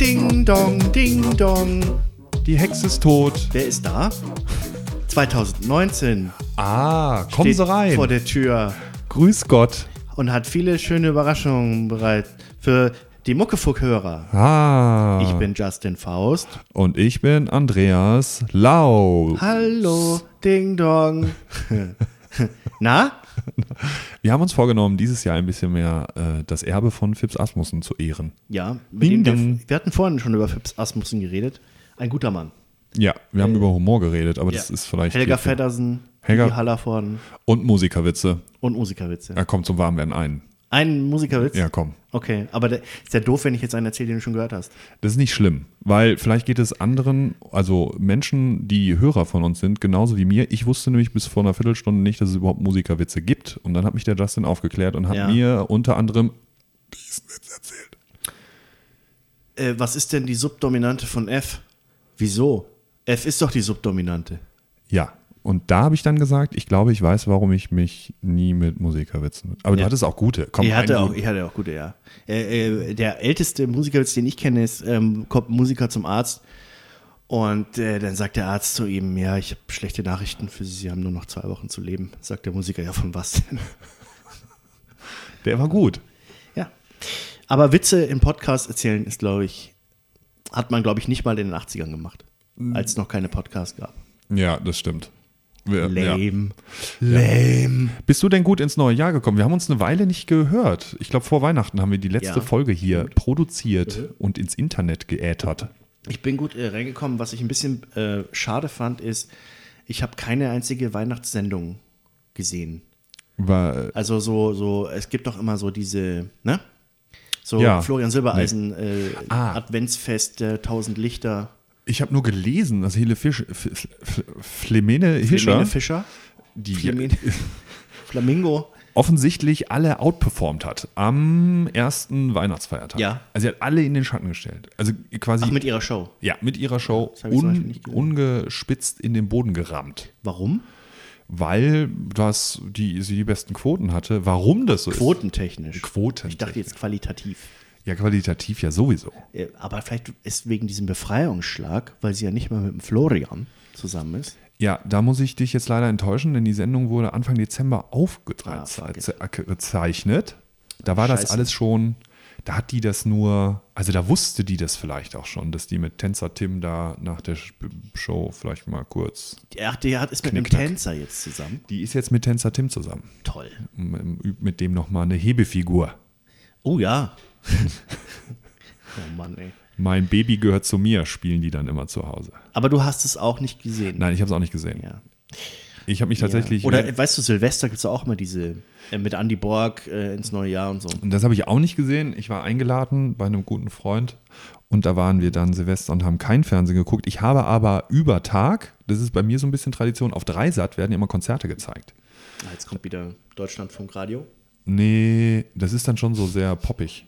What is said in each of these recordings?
Ding dong, ding dong. Die Hexe ist tot. Wer ist da? 2019 Ah, kommen steht Sie rein. vor der Tür Grüß Gott. und hat viele schöne Überraschungen bereit für die Muckefuck-Hörer. Ah. Ich bin Justin Faust. Und ich bin Andreas Lau. Hallo, Ding Dong. Na? Wir haben uns vorgenommen, dieses Jahr ein bisschen mehr äh, das Erbe von Fips Asmussen zu ehren. Ja, Ding Dong. wir, wir hatten vorhin schon über Fips Asmussen geredet. Ein guter Mann. Ja, wir haben über Humor geredet, aber das Ja. ist vielleicht. Helga Feddersen, Helga- Helga Hallervorden Und Musikerwitze. und Musikerwitze. Er kommt zum Warmwerden ein. Ein Musikerwitz? Ja, komm. Okay, aber der, ist ja doof, wenn ich jetzt einen erzähle, den du schon gehört hast. Das ist nicht schlimm, weil vielleicht geht es anderen, also Menschen, die Hörer von uns sind, genauso wie mir. Ich wusste nämlich bis vor einer Viertelstunde nicht, dass es überhaupt Musikerwitze gibt. Und dann hat mich der Justin aufgeklärt und hat Ja. mir unter anderem diesen Witz erzählt. Äh, was ist denn die Subdominante von F? Wieso? F ist doch die Subdominante. Ja. Und da habe ich dann gesagt, ich glaube, ich weiß, warum ich mich nie mit Musikerwitzen. Aber du Ja. hattest auch gute. Komm, Ich hatte, auch, ich hatte auch gute, ja. Äh, äh, der älteste Musikerwitz, den ich kenne, ist, ähm, kommt ein Musiker zum Arzt und äh, dann sagt der Arzt zu ihm, ja, ich habe schlechte Nachrichten für Sie, Sie haben nur noch zwei Wochen zu leben. Sagt der Musiker, ja, von was denn? Der war gut. ja. Aber Witze im Podcast erzählen ist, glaube ich, hat man, glaube ich, nicht mal in den 80ern gemacht, als es noch keine Podcasts gab. Ja, das stimmt. Wir, ja. Lame. Lame. Bist du denn gut ins neue Jahr gekommen? Wir haben uns eine Weile nicht gehört. Ich glaube, vor Weihnachten haben wir die letzte Ja. Mhm. Folge hier produziert und ins Internet geätert. Ich bin gut äh, reingekommen. Was ich ein bisschen äh, schade fand, ist, ich habe keine einzige Weihnachtssendung gesehen. War, Also so, so, es gibt doch immer so diese, ne? So Ja. Florian Silbereisen, äh, Ah. Adventsfest, äh, Tausend Lichter, ich habe nur gelesen, dass Hele Fisch, Flemene Hischer, Fischer, die Flemene, Flamingo. offensichtlich alle outperformt hat am ersten Weihnachtsfeiertag. Ja. Also sie hat alle in den Schatten gestellt. Also quasi Ach, mit ihrer Show. ja, mit ihrer Show un, ungespitzt in den Boden gerammt. Warum? Weil das die, sie die besten Quoten hatte. Warum das so ist? Quotentechnisch. Quoten. Ich dachte jetzt qualitativ. Ja, qualitativ ja sowieso. Äh, Aber vielleicht ist wegen diesem Befreiungsschlag, weil sie ja nicht mal mit dem Florian zusammen ist. Ja, da muss ich dich jetzt leider enttäuschen, denn die Sendung wurde Anfang Dezember Ah, aufgezeichnet. Da war das Scheiße. alles schon, da hat die das nur, also da wusste die das vielleicht auch schon, dass die mit Tänzer Tim da nach der Show vielleicht mal kurz. Ach, der hat, ist mit einem. Tänzer jetzt zusammen. Die ist jetzt mit Tänzer Tim zusammen. Toll. Mit dem nochmal eine Hebefigur. Oh ja. oh Mann, ey. Mein Baby gehört zu mir, spielen die dann immer zu Hause. Aber du hast es auch nicht gesehen. Nein, ich habe es auch nicht gesehen. Ja. Ich habe mich tatsächlich. Ja. Oder weißt du, Silvester gibt es auch immer diese äh, mit Andy Borg äh, ins neue Jahr und so. Und das habe ich auch nicht gesehen. Ich war eingeladen bei einem guten Freund und da waren wir dann Silvester und haben kein Fernsehen geguckt. Ich habe aber über Tag, das ist bei mir so ein bisschen Tradition, auf Dreisat werden immer Konzerte gezeigt. Ah, Jetzt kommt wieder Deutschlandfunk Radio. Nee, das ist dann schon so sehr poppig.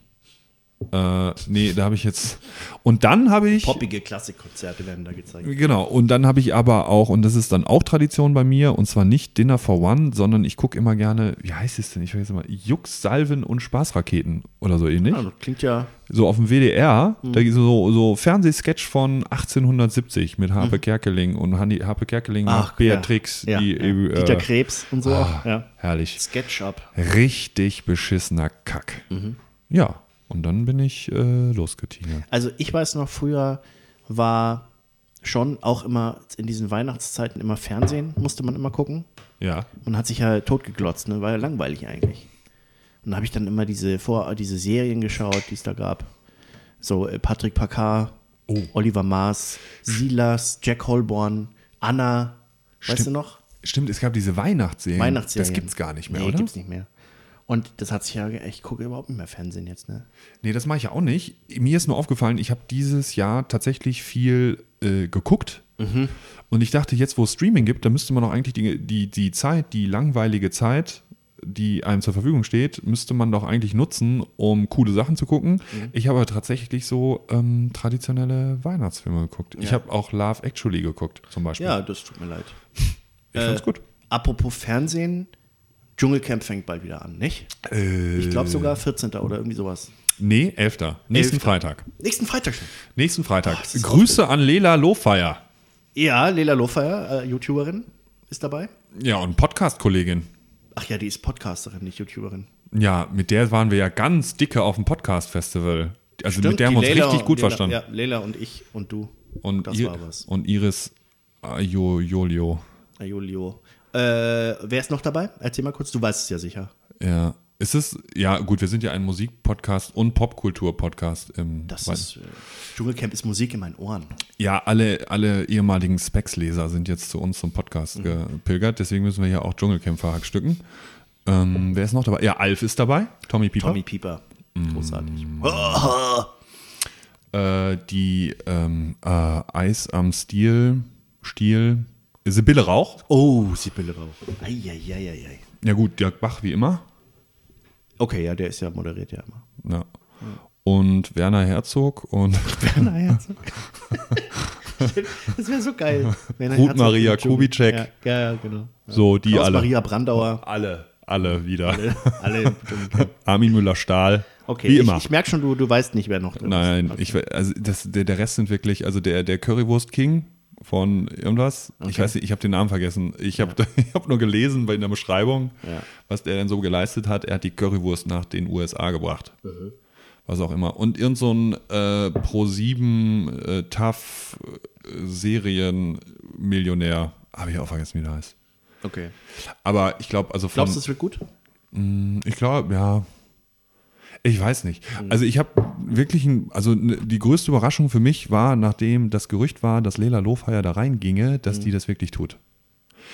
Äh, nee, da habe ich jetzt. Und dann habe ich. Poppige Klassikkonzerte werden da gezeigt. Genau, und dann habe ich aber auch, und das ist dann auch Tradition bei mir, und zwar nicht Dinner for One, sondern ich gucke immer gerne, wie heißt es denn? Ich vergesse mal, Jux, Salven und Spaßraketen oder so ähnlich. Ja, das klingt ja. so auf dem WDR, Mhm. da gibt es so, so Fernsehsketch von 1870 mit Harpe Kerkeling und Hanni, Harpe Kerkeling Mhm. Ach, macht Beatrix, ja, die ja. äh, Dieter Krebs und so. ah, ja. herrlich. SketchUp. Richtig beschissener Kack. Mhm. Ja, und dann bin ich äh, losgetigert. Also ich weiß noch, früher war schon auch immer in diesen Weihnachtszeiten immer Fernsehen, musste man immer gucken. Ja. Man hat sich ja totgeglotzt, ne? war ja langweilig eigentlich. Und da habe ich dann immer diese, vor, diese Serien geschaut, die es da gab. So äh, Patrick Packard, Oh. Oliver Maas, Silas, Jack Holborn, Anna, weißt Stimmt. du noch? Stimmt, es gab diese Weihnachtsserien. Weihnachtsserien. Das gibt's gar nicht mehr, nee, oder? gibt's nicht mehr. Und das hat sich ja, ich gucke überhaupt nicht mehr Fernsehen jetzt, ne? Nee, das mache ich ja auch nicht. Mir ist nur aufgefallen, ich habe dieses Jahr tatsächlich viel äh, geguckt. Mhm. Und ich dachte, jetzt, wo es Streaming gibt, da müsste man auch eigentlich die, die, die Zeit, die langweilige Zeit, die einem zur Verfügung steht, müsste man doch eigentlich nutzen, um coole Sachen zu gucken. Mhm. Ich habe aber tatsächlich so ähm, traditionelle Weihnachtsfilme geguckt. Ich Ja. habe auch Love Actually geguckt, zum Beispiel. Ja, das tut mir leid. ich fand's gut. Apropos Fernsehen, Dschungelcamp fängt bald wieder an, nicht? Äh, Ich glaube sogar 14. oder irgendwie sowas. Nee, 11. Nächsten 11.. Freitag. Nächsten Freitag schon. Nächsten Freitag. ist Grüße an Lela Lohfeier. Ja, Lela Lofeyer, äh, YouTuberin, ist dabei. Ja, und Podcast-Kollegin. Ach ja, die ist Podcasterin, nicht YouTuberin. Ja, mit der waren wir ja ganz dicke auf dem Podcast-Festival. Also mit der haben wir uns Leila- richtig gut Leila, verstanden. Ja, Leila und ich und du. Und, das ihr, war was. und Iris Ajolio. Julio. Äh, wer ist noch dabei? Erzähl mal kurz, du weißt es ja sicher. Ja. Ist es, ja gut, wir sind ja ein Musikpodcast und Popkultur-Podcast im Das ist, äh, Dschungelcamp ist Musik in meinen Ohren. Ja, alle, alle ehemaligen Specs-Leser sind jetzt zu uns zum Podcast Mhm. gepilgert, deswegen müssen wir hier auch Dschungelcamp verhackstücken. Ähm, wer ist noch dabei? Ja, Alf ist dabei, Tommy Pieper. Tommy Pieper. Mm. Großartig. Äh, die ähm, äh, Eis am Stiel, Stiel, Sibylle Rauch. Oh, Sibylle Rauch. Eieieiei. Ja gut, Dirk Bach wie immer. Okay, ja, der ist ja moderiert ja immer. Ja. Und Werner Herzog und Werner Herzog. das wäre so geil. Werner Ruth Herzog Maria. Kubitschek. Ja, ja, genau. so die Klaus alle. Maria Brandauer. Alle, alle wieder. Alle, alle. Armin Müller-Stahl. Okay, wie ich, immer. ich merke schon, du, du weißt nicht, wer noch drin Nein, ist. Okay. ich, also das, der, der Rest sind wirklich, also der, der Currywurst King von irgendwas, ich Okay. weiß nicht, ich habe den Namen vergessen. Ich habe ich hab nur gelesen bei in der Beschreibung, Ja. was der denn so geleistet hat. Er hat die Currywurst nach den USA gebracht. Mhm. Was auch immer. Und irgend so ein äh, Pro7 äh, Tough Serienmillionär, habe ich auch vergessen, wie der heißt. okay. Aber ich glaube, also von, Glaubst du, es wird gut? ich glaube, ja. Ich weiß nicht. Also ich habe wirklich, ein, also die größte Überraschung für mich war, nachdem das Gerücht war, dass Lela Lofeyer da reinginge, dass die das wirklich tut.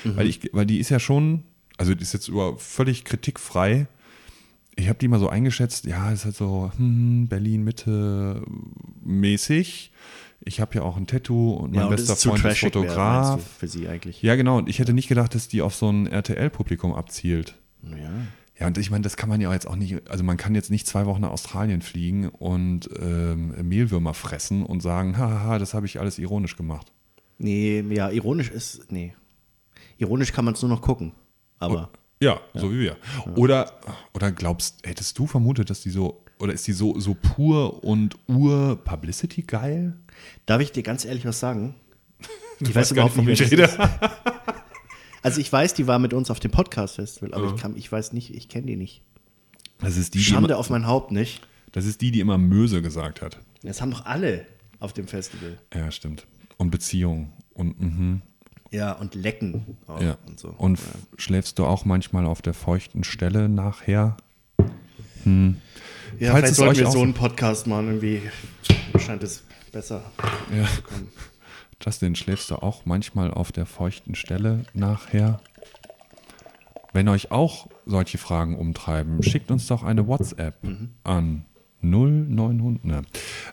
Weil, ich, weil die ist ja schon, also die ist jetzt über völlig kritikfrei. Ich habe die mal so eingeschätzt, ja, ist halt so hm, Berlin-Mitte mäßig. Ich habe ja auch ein Tattoo und mein und bester Freund ist Fotograf. du, für sie eigentlich. Ja, genau. Und ich hätte nicht gedacht, dass die auf so ein RTL-Publikum abzielt. Ja. Ja, und ich meine, das kann man ja jetzt auch nicht, also man kann jetzt nicht zwei Wochen nach Australien fliegen und ähm, Mehlwürmer fressen und sagen, haha, das habe ich alles ironisch gemacht. Nee, ja, ironisch ist, nee. Ironisch kann man es nur noch gucken. Aber Ja, so wie wir. Oder, oder glaubst, hättest du vermutet, dass die so, oder ist die so, so pur und ur-Publicity geil? darf ich dir ganz ehrlich was sagen? Ich Du weiß weißt gar überhaupt nicht, wer ich das ist. Also ich weiß, die war mit uns auf dem Podcast-Festival, aber ich, kann, ich weiß nicht, ich kenne die nicht. Das ist die, die Schande immer, auf mein Haupt nicht. das ist die, die immer Möse gesagt hat. Das haben doch alle auf dem Festival. Ja, stimmt. Und Beziehung. Und, mhm. Ja, und Lecken auch Ja. und so. Und f- schläfst du auch manchmal auf der feuchten Stelle nachher? ja, falls vielleicht sollten wir so- einen Podcast machen, irgendwie scheint es besser Ja. zu kommen. Justin, schläfst du auch manchmal auf der feuchten Stelle nachher? Wenn euch auch solche Fragen umtreiben, schickt uns doch eine WhatsApp an 0900. Ne.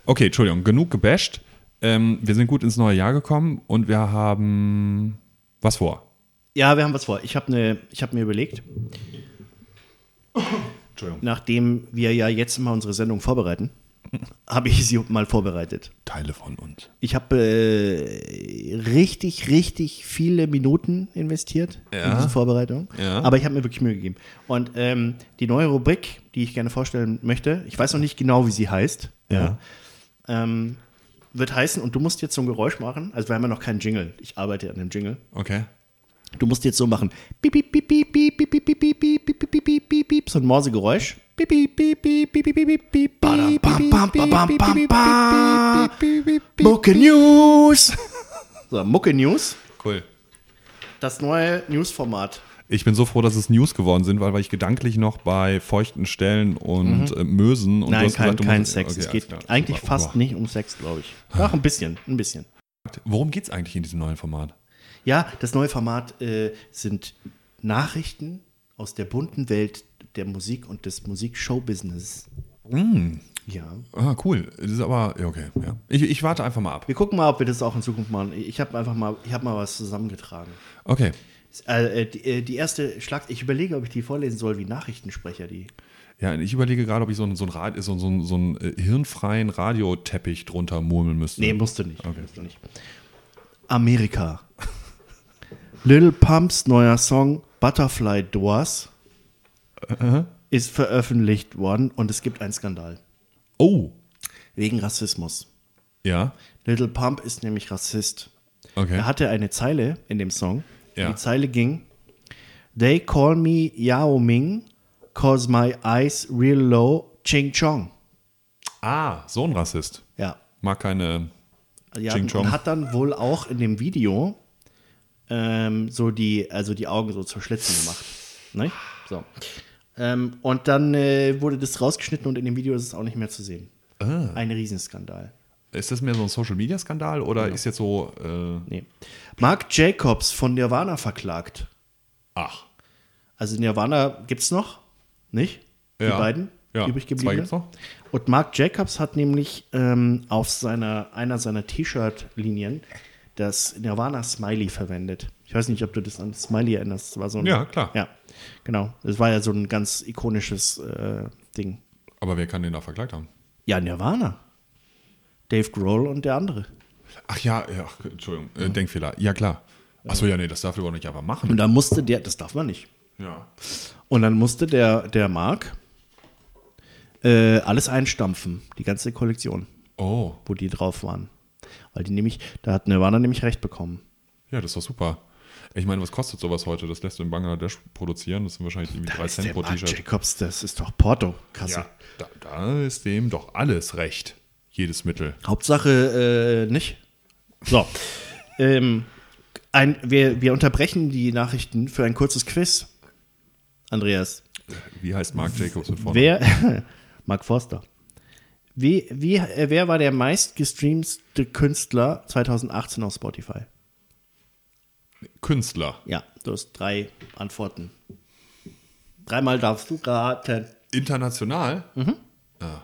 Okay, Entschuldigung, genug gebasht. Ähm, wir sind gut ins neue Jahr gekommen und wir haben was vor. Ja, wir haben was vor. Ich habe ne, ich hab mir überlegt, nachdem wir ja jetzt immer unsere Sendung vorbereiten, habe ich sie mal vorbereitet. Teile von uns. Ich habe äh, richtig, richtig viele Minuten investiert ja. in diese Vorbereitung. Ja. Aber ich habe mir wirklich Mühe gegeben. Und ähm, die neue Rubrik, die ich gerne vorstellen möchte, ich weiß noch nicht genau, wie sie heißt. Ja. Ähm, wird heißen, und du musst jetzt so ein Geräusch machen. Also, wir haben ja noch keinen Jingle. Ich arbeite an dem Jingle. Okay. Du musst jetzt so machen. So ein Morsegeräusch. Mucke News. So, Mucke News. Cool. Das neue News-Format. Ich bin so froh, dass es News geworden sind, weil, weil ich gedanklich noch bei feuchten Stellen und äh, Mösen und du Nein, hast kein, gesagt, du kein musst- Sex. okay, es geht klar. eigentlich Super. fast nicht um Sex, glaube ich. Ach, ein bisschen, ein bisschen. Worum geht es eigentlich in diesem neuen Format? Ja, das neue Format äh, sind Nachrichten aus der bunten Welt der Musik und des Musik-Show-Business. Ja. Ah, cool. Das ist aber, ja, okay. Ja. Ich, ich warte einfach mal ab. Wir gucken mal, ob wir das auch in Zukunft machen. Ich habe einfach mal, ich habe mal was zusammengetragen. Okay. Äh, die, äh, die erste Schlag, ich überlege, ob ich die vorlesen soll wie Nachrichtensprecher, die. Ja, ich überlege gerade, ob ich so einen, so einen, Rad, so, so, so einen äh, hirnfreien Radioteppich drunter murmeln müsste. Nee, musst du nicht. Okay. Musst du nicht. Amerika. Little Pumps neuer Song Butterfly Doors ist veröffentlicht worden und es gibt einen Skandal. Oh, Wegen Rassismus. ja, Little Pump ist nämlich Rassist. okay. Er hatte eine Zeile in dem Song. Ja. Die Zeile ging: They call me Yao Ming, cause my eyes real low, Ching Chong. Ah, so ein Rassist. Ja. Mag keine. ja Ching Chong. Und hat dann wohl auch in dem Video ähm, so die, also die Augen so zur Schlitzen gemacht. Ne? So. Ähm, und dann äh, wurde das rausgeschnitten und in dem Video ist es auch nicht mehr zu sehen. Ah. Ein Riesenskandal. Ist das mehr so ein Social Media Skandal oder ist jetzt so. Äh, Nee. Mark Jacobs von Nirvana verklagt. ach. Also Nirvana gibt's noch, nicht? Die Ja. beiden Ja. übrig Zwei geblieben. Und Mark Jacobs hat nämlich ähm, auf seiner, einer seiner T-Shirt-Linien das Nirvana-Smiley verwendet. Ich weiß nicht, ob du das an Smiley erinnerst. Das war so ein, Ja, klar. Ja, genau. Das war ja so ein ganz ikonisches äh, Ding. Aber wer kann den da verklagt haben? Ja, Nirvana. Dave Grohl und der andere. Ach ja, ja Entschuldigung, äh, Denkfehler. Ja, klar. Achso, ja, nee, das darf er doch nicht einfach machen. Und dann musste der, das darf man nicht. Ja. Und dann musste der, der Mark äh, alles einstampfen, die ganze Kollektion. Oh, wo die drauf waren. Weil die nämlich, da hat Nirvana nämlich recht bekommen. ja, das doch super. Ich meine, was kostet sowas heute? Das lässt du in Bangladesch produzieren. Das sind wahrscheinlich irgendwie 3 Das ist Cent pro T-Shirt. Jacobs, das ist doch Porto-Kasse. Ja, da, da ist dem doch alles recht. Jedes Mittel. Hauptsache äh, nicht. So. ähm, ein, wir, wir unterbrechen die Nachrichten für ein kurzes Quiz. Andreas. Wie heißt Mark Jacobs mit vorne? Wer, Mark Forster. Wie, wie, äh, wer war der meistgestreamte Künstler 2018 auf Spotify? Künstler. Ja, du hast drei Antworten. Dreimal darfst du raten. International? Mhm. Ah,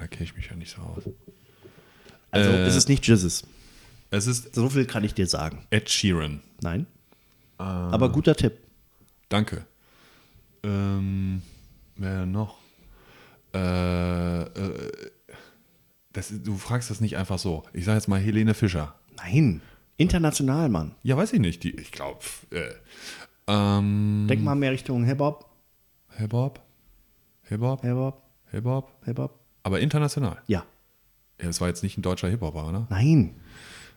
da kenne ich mich ja nicht so aus. Also Äh, es ist nicht Jizzes. Es ist So viel kann ich dir sagen. Ed Sheeran. Nein. Aber guter Tipp. Danke. Ähm, wer noch? Äh, äh, das, du fragst das nicht einfach so. Ich sage jetzt mal Helene Fischer. Nein. International, Mann. Ja, weiß ich nicht. Die, ich glaube. Äh, ähm, Denk mal mehr Richtung Hip-Hop. Hip-Hop? Hip-Hop? Hip-Hop. Hip-Hop? Hip-Hop. Aber international. Ja. Ja, das war jetzt nicht ein deutscher Hip-Hopper, oder? Nein.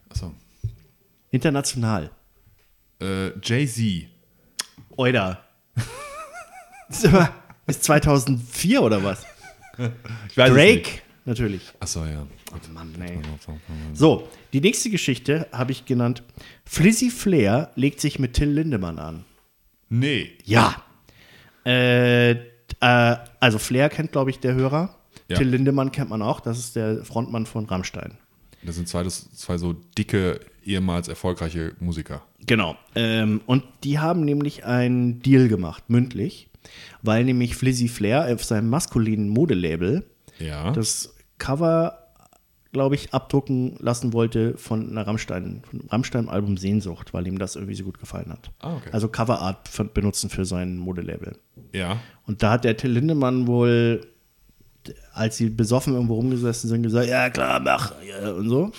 Achso. International. Äh, Jay-Z. Oida. ist, aber- ist 2004 oder was? Drake. Natürlich. Achso, ja. Mann, ey. So, die nächste Geschichte habe ich genannt. Flizzy Flair legt sich mit Till Lindemann an. Nee. Ja. Äh, äh, also Flair kennt, glaube ich, der Hörer. Ja. Till Lindemann kennt man auch. Das ist der Frontmann von Rammstein. Das sind zwei, das, zwei so dicke, ehemals erfolgreiche Musiker. Genau. Ähm, und die haben nämlich einen Deal gemacht, mündlich, weil nämlich Flizzy Flair auf seinem maskulinen Modelabel Ja. das Cover, glaube ich, abdrucken lassen wollte von einer Rammstein, von Rammstein-Album Sehnsucht, weil ihm das irgendwie so gut gefallen hat. Ah, okay. Also Coverart benutzen für sein Modelabel. ja. Und da hat der Till Lindemann wohl, als sie besoffen irgendwo rumgesessen sind, gesagt, ja klar, mach, ja, und so.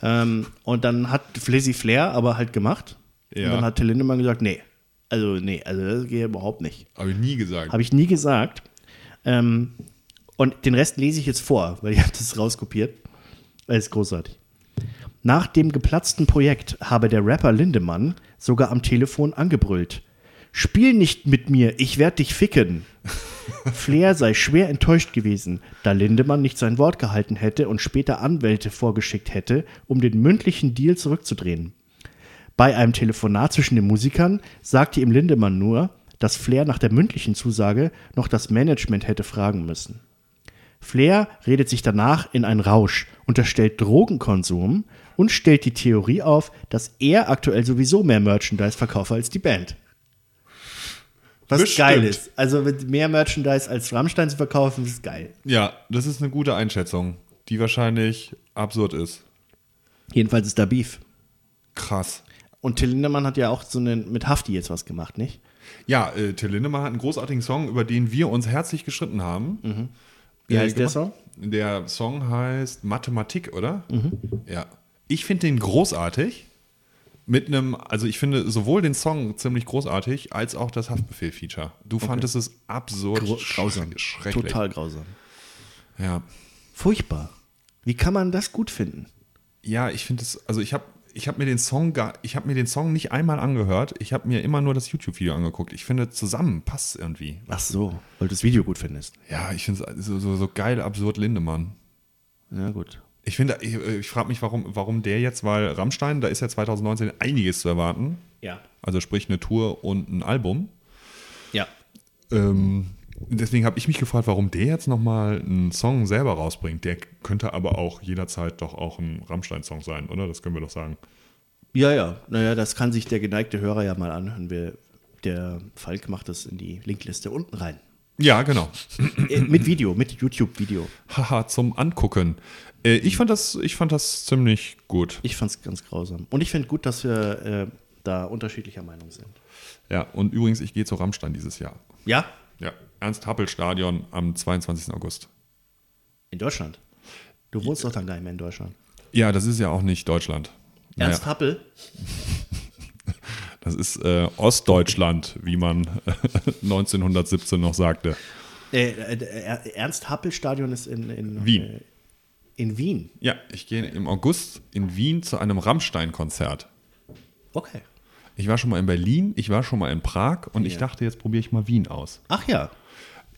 Ähm, und dann hat Flizzy Flair aber halt gemacht. Ja. Und dann hat Till Lindemann gesagt, nee, also nee, also das geht überhaupt nicht. Habe ich nie gesagt. Habe ich nie gesagt. Ähm, und den Rest lese ich jetzt vor, weil ich habe das rauskopiert. Das ist großartig. Nach dem geplatzten Projekt habe der Rapper Lindemann sogar am Telefon angebrüllt. Spiel nicht mit mir, ich werd dich ficken. Flair sei schwer enttäuscht gewesen, da Lindemann nicht sein Wort gehalten hätte und später Anwälte vorgeschickt hätte, um den mündlichen Deal zurückzudrehen. Bei einem Telefonat zwischen den Musikern sagte ihm Lindemann nur, dass Flair nach der mündlichen Zusage noch das Management hätte fragen müssen. Flair redet sich danach in einen Rausch, unterstellt Drogenkonsum und stellt die Theorie auf, dass er aktuell sowieso mehr Merchandise verkaufe als die Band. Was Bestimmt. geil ist. Also mit mehr Merchandise als Rammstein zu verkaufen, ist geil. Ja, das ist eine gute Einschätzung, die wahrscheinlich absurd ist. Jedenfalls ist da Beef. Krass. Und Till Lindemann hat ja auch so einen, mit Hafti jetzt was gemacht, nicht? Ja, äh, Till Lindemann hat einen großartigen Song, über den wir uns herzlich gestritten haben. Wie Äh, heißt der. Song? Der Song heißt Mathematik, oder? Ja. Ich finde den großartig. Mit einem, also ich finde sowohl den Song ziemlich großartig, als auch das Haftbefehl-Feature. Du fandest es absurd Gro- grausam. sch- schrecklich. Total grausam. Ja. Furchtbar. Wie kann man das gut finden? Ja, ich finde es, also ich habe ich hab mir den Song gar, ich habe mir den Song nicht einmal angehört, ich habe mir immer nur das YouTube-Video angeguckt. Ich finde, zusammen passt es irgendwie. Ach so, weil du das Video gut findest. Ja, ich finde es so, so, so geil, absurd Lindemann. Ja, gut. Ich finde, ich, ich frage mich, warum, warum der jetzt, weil Rammstein, da ist ja 2019 einiges zu erwarten. Ja. Also sprich eine Tour und ein Album. Ja. Ähm, deswegen habe ich mich gefragt, warum der jetzt nochmal einen Song selber rausbringt. Der könnte aber auch jederzeit doch auch ein Rammstein-Song sein, oder? Das können wir doch sagen. Ja, ja. Naja, das kann sich der geneigte Hörer ja mal anhören. Wir, der Falk macht das in die Linkliste unten rein. Ja, genau. Äh, mit Video, mit YouTube-Video. Haha, zum Angucken. Äh, ich, fand das, ich fand das ziemlich gut. Ich fand es ganz grausam. Und ich finde gut, dass wir äh, da unterschiedlicher Meinung sind. Ja, und übrigens, ich gehe zu Rammstein dieses Jahr. Ja? Ja, Ernst-Happel-Stadion am 22. August. In Deutschland. Du wohnst doch dann gar nicht mehr in Deutschland. Ja, das ist ja auch nicht Deutschland. Naja, Ernst Happel? das ist äh, Ostdeutschland, wie man 1917 noch sagte. Äh, äh, Ernst Happel Stadion ist in, in Wien. Äh, in Wien. Ja, ich gehe im August in Wien zu einem Rammstein-Konzert. Okay. Ich war schon mal in Berlin, ich war schon mal in Prag und ich Ja. dachte, jetzt probiere ich mal Wien aus. Ach ja.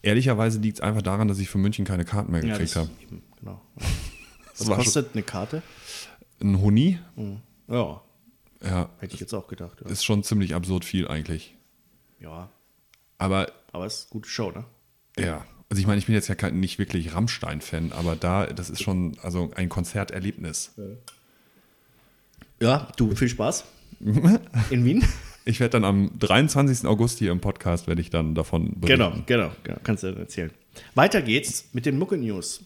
Ehrlicherweise liegt es einfach daran, dass ich für München keine Karten mehr ja gekriegt das, habe. genau. Was kostet eine Karte? ein Huni. Ja, Ja, hätte ich jetzt auch gedacht. Ja, ist schon ziemlich absurd viel eigentlich. ja Aber aber es ist eine gute Show, ne? ja, also ich meine, ich bin jetzt ja kein, nicht wirklich Rammstein-Fan, aber da, das ist schon also ein Konzerterlebnis. Ja, du, viel Spaß. In Wien? Ich werde dann am 23. August hier im Podcast, werde ich dann davon berichten. Genau, genau, genau. Kannst du dann erzählen. Weiter geht's mit den Mucke-News.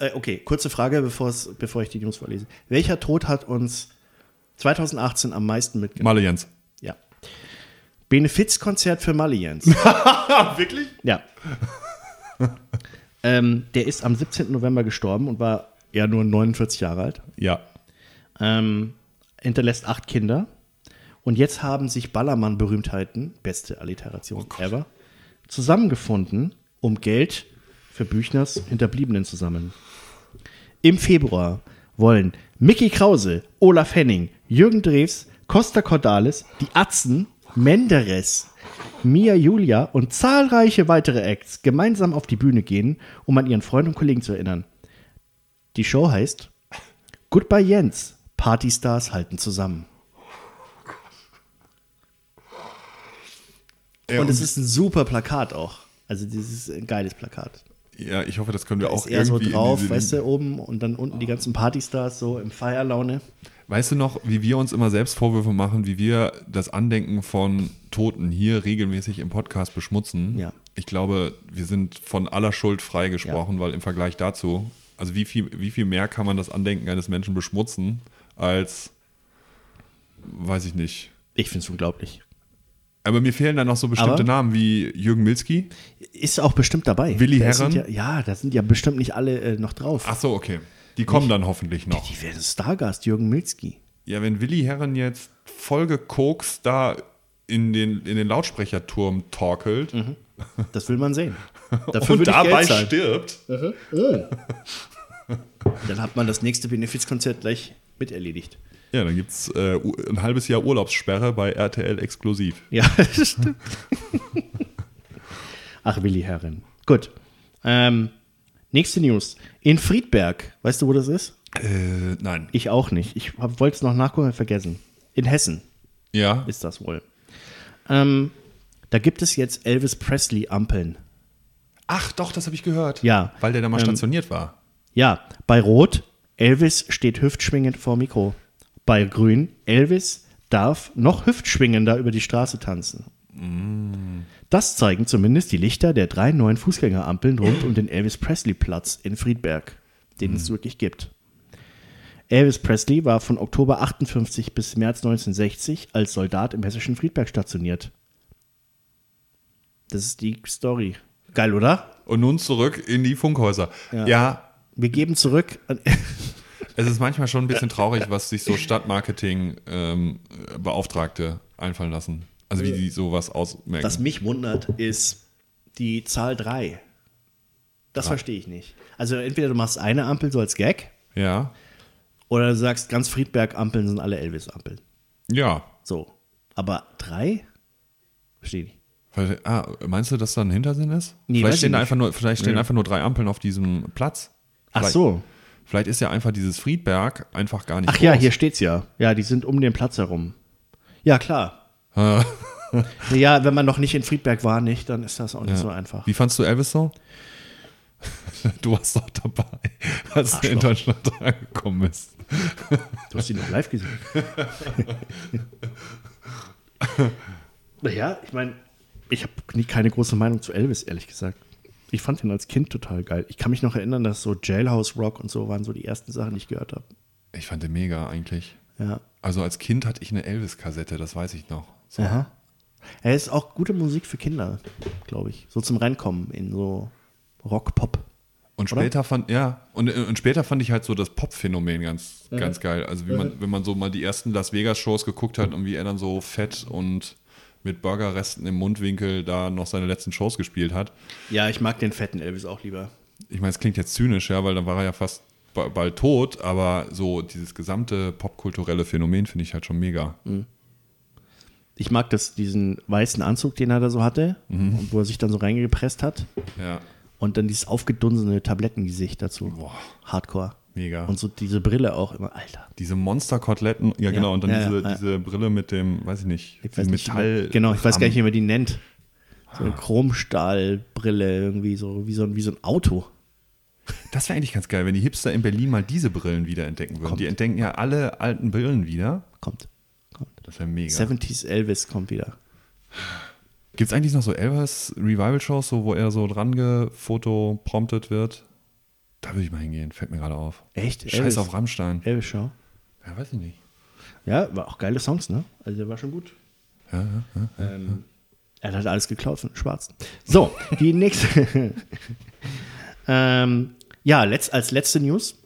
Äh, okay, kurze Frage, bevor ich die News vorlese. Welcher Tod hat uns 2018 am meisten mitgenommen? Malle Jens. Ja. Benefizkonzert für Malle Jens. Wirklich? ja. ähm, der ist am 17. November gestorben und war ja nur 49 Jahre alt. Ja. Ähm, hinterlässt acht Kinder. Und jetzt haben sich Ballermann-Berühmtheiten, beste Alliteration ever, zusammengefunden, um Geld für Büchners Hinterbliebenen zu sammeln. Im Februar wollen Mickey Krause, Olaf Henning, Jürgen Drews, Costa Cordalis, die Atzen, Menderes, Mia Julia und zahlreiche weitere Acts gemeinsam auf die Bühne gehen, um an ihren Freund und Kollegen zu erinnern. Die Show heißt Goodbye Jens. Partystars halten zusammen. Ja, und es ist ein super Plakat auch. Also dieses ist ein geiles Plakat. ja, ich hoffe, das können wir auch Ist eher so drauf, weißt du, oben und dann unten die ganzen Partystars so im Feierlaune. Weißt du noch, wie wir uns immer selbst Vorwürfe machen, wie wir das Andenken von Toten hier regelmäßig im Podcast beschmutzen? Ja. Ich glaube, wir sind von aller Schuld freigesprochen, weil im Vergleich dazu, also wie viel, wie viel mehr kann man das Andenken eines Menschen beschmutzen, als, weiß ich nicht. Ich finde es unglaublich. Aber mir fehlen dann noch so bestimmte Aber- Namen wie Jürgen Milski. Ist auch bestimmt dabei. Willi Da Herren? Ja, ja, da sind ja bestimmt nicht alle äh, noch drauf. Ach so, okay. Die kommen dann hoffentlich noch. Die werden Stargast, Jürgen Milski. Ja, wenn Willi Herren jetzt vollgekokst da in den, in den Lautsprecherturm torkelt Das will man sehen. Dafür und ich dabei stirbt, Dann hat man das nächste Benefizkonzert gleich mit erledigt. ja, dann gibt es äh, ein halbes Jahr Urlaubssperre bei RTL exklusiv. Ja, das stimmt. Ach, Willi Herren. Gut. Ähm, nächste News. In Friedberg, weißt du, wo das ist? Äh, nein. Ich auch nicht. Ich wollte es noch nachgucken, vergessen. In Hessen Ja, ist das wohl. Ähm, da gibt es jetzt Elvis Presley-Ampeln. ach doch, das habe ich gehört. Ja. Weil der da mal Ähm, stationiert war. Ja, bei Rot, Elvis steht hüftschwingend vor Mikro. Bei Grün, Elvis darf noch hüftschwingender über die Straße tanzen. Das zeigen zumindest die Lichter der drei neuen Fußgängerampeln rund um den Elvis Presley Platz in Friedberg, den es wirklich gibt. Elvis Presley war von Oktober 58 bis März 1960 als Soldat im hessischen Friedberg stationiert. Das ist die Story. Geil, oder? Und nun zurück in die Funkhäuser. Ja. ja Wir geben zurück. Es ist manchmal schon ein bisschen traurig, was sich so Stadtmarketing-Beauftragte einfallen lassen. Also wie die sowas ausmerken. Was mich wundert, ist die Zahl 3. Das verstehe ich nicht. Also entweder du machst eine Ampel so als Gag ja. oder du sagst, ganz Friedberg-Ampeln sind alle Elvis-Ampeln. Ja. So. Aber drei? Verstehe ich nicht. Ah, meinst du, dass da ein Hintersinn ist? Nee, vielleicht ich stehen, einfach nur, vielleicht stehen Ja. einfach nur drei Ampeln auf diesem Platz. Ach Vielleicht- so. Vielleicht ist ja einfach dieses Friedberg einfach gar nicht Ach ja, groß. hier steht's ja. Ja, die sind um den Platz herum. Ja, klar. Ja, wenn man noch nicht in Friedberg war, nicht, dann ist das auch nicht ja. so einfach. Wie fandst du Elvis so? Du warst doch dabei, als er in. Deutschland angekommen ist. Du hast ihn noch live gesehen. naja, ich meine, ich habe keine große Meinung zu Elvis, ehrlich gesagt. Ich fand ihn als Kind total geil. Ich kann mich noch erinnern, dass so Jailhouse Rock und so waren so die ersten Sachen, die ich gehört habe. Ich fand den mega eigentlich. Ja. Also als Kind hatte ich eine Elvis-Kassette, das weiß ich noch. So. Aha. Er ist auch gute Musik für Kinder, glaube ich. So zum Reinkommen in so Rock, Pop. Und Oder? später fand, ja, und, und später fand ich halt so das Pop-Phänomen ganz, ganz geil. Also wie man, wenn man so mal die ersten Las Vegas-Shows geguckt hat und wie er dann so fett und mit Burgerresten im Mundwinkel da noch seine letzten Shows gespielt hat. Ja, ich mag den fetten Elvis auch lieber. Ich meine, es klingt jetzt zynisch, ja, weil dann war er ja fast ba- bald tot, aber so dieses gesamte popkulturelle Phänomen finde ich halt schon mega. Ich mag das, diesen weißen Anzug, den er da so hatte, und wo er sich dann so reingepresst hat. Ja, Und dann dieses aufgedunsene Tablettengesicht dazu. Boah. Hardcore. Mega. Und so diese Brille auch immer, Alter. diese Monster-Koteletten, ja, genau, und dann ja, diese, ja, ja. diese Brille mit dem, weiß ich nicht, Ich weiß nicht, Metall. genau, ich weiß gar nicht, wie man die nennt. So eine Chromstahlbrille, irgendwie so wie so ein, wie so ein Auto. Das wäre eigentlich ganz geil, wenn die Hipster in Berlin mal diese Brillen wieder entdecken würden. Kommt. Die entdecken ja alle alten Brillen wieder. Kommt. kommt. Das wäre mega. 70s Elvis kommt wieder. Gibt es eigentlich noch so Elvis Revival-Shows, so, wo er so dran gefotopromptet wird? Da würde ich mal hingehen, fällt mir gerade auf. Echt? Scheiß Elvis? auf Rammstein. Elvis Show. Ja, weiß ich nicht. Ja, war auch geile Songs, ne? Also der war schon gut. Ja, ja, ja. Ähm, er hat alles geklaut von den Schwarzen. So, die nächste. ähm, ja, letzt, als letzte News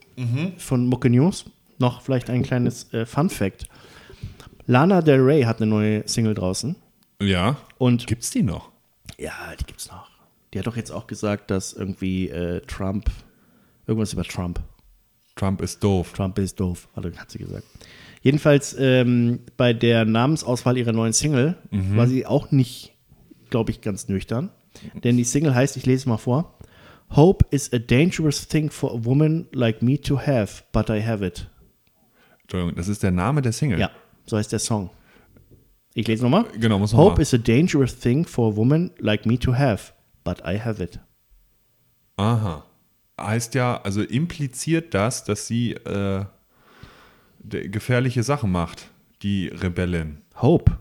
von Mucke News noch vielleicht ein kleines äh, Fun Fact. Lana Del Rey hat eine neue Single draußen Ja. und Gibt's die noch? ja, die gibt's noch. Die hat doch jetzt auch gesagt, dass irgendwie äh, Trump irgendwas über Trump. Trump ist doof. Trump ist doof, hat, sie gesagt. Jedenfalls ähm, bei der Namensauswahl ihrer neuen Single war sie auch nicht, glaube ich, ganz nüchtern. Denn die Single heißt, ich lese es mal vor: Hope is a dangerous thing for a woman like me to have, but I have it. Entschuldigung, das ist der Name der Single. Ja, so heißt der Song. Ich lese nochmal. Genau, muss man Hope mal. is a dangerous thing for a woman like me to have, but I have it. Aha. Heißt ja, also impliziert das, dass sie äh, gefährliche Sachen macht, die Rebellin. Hope.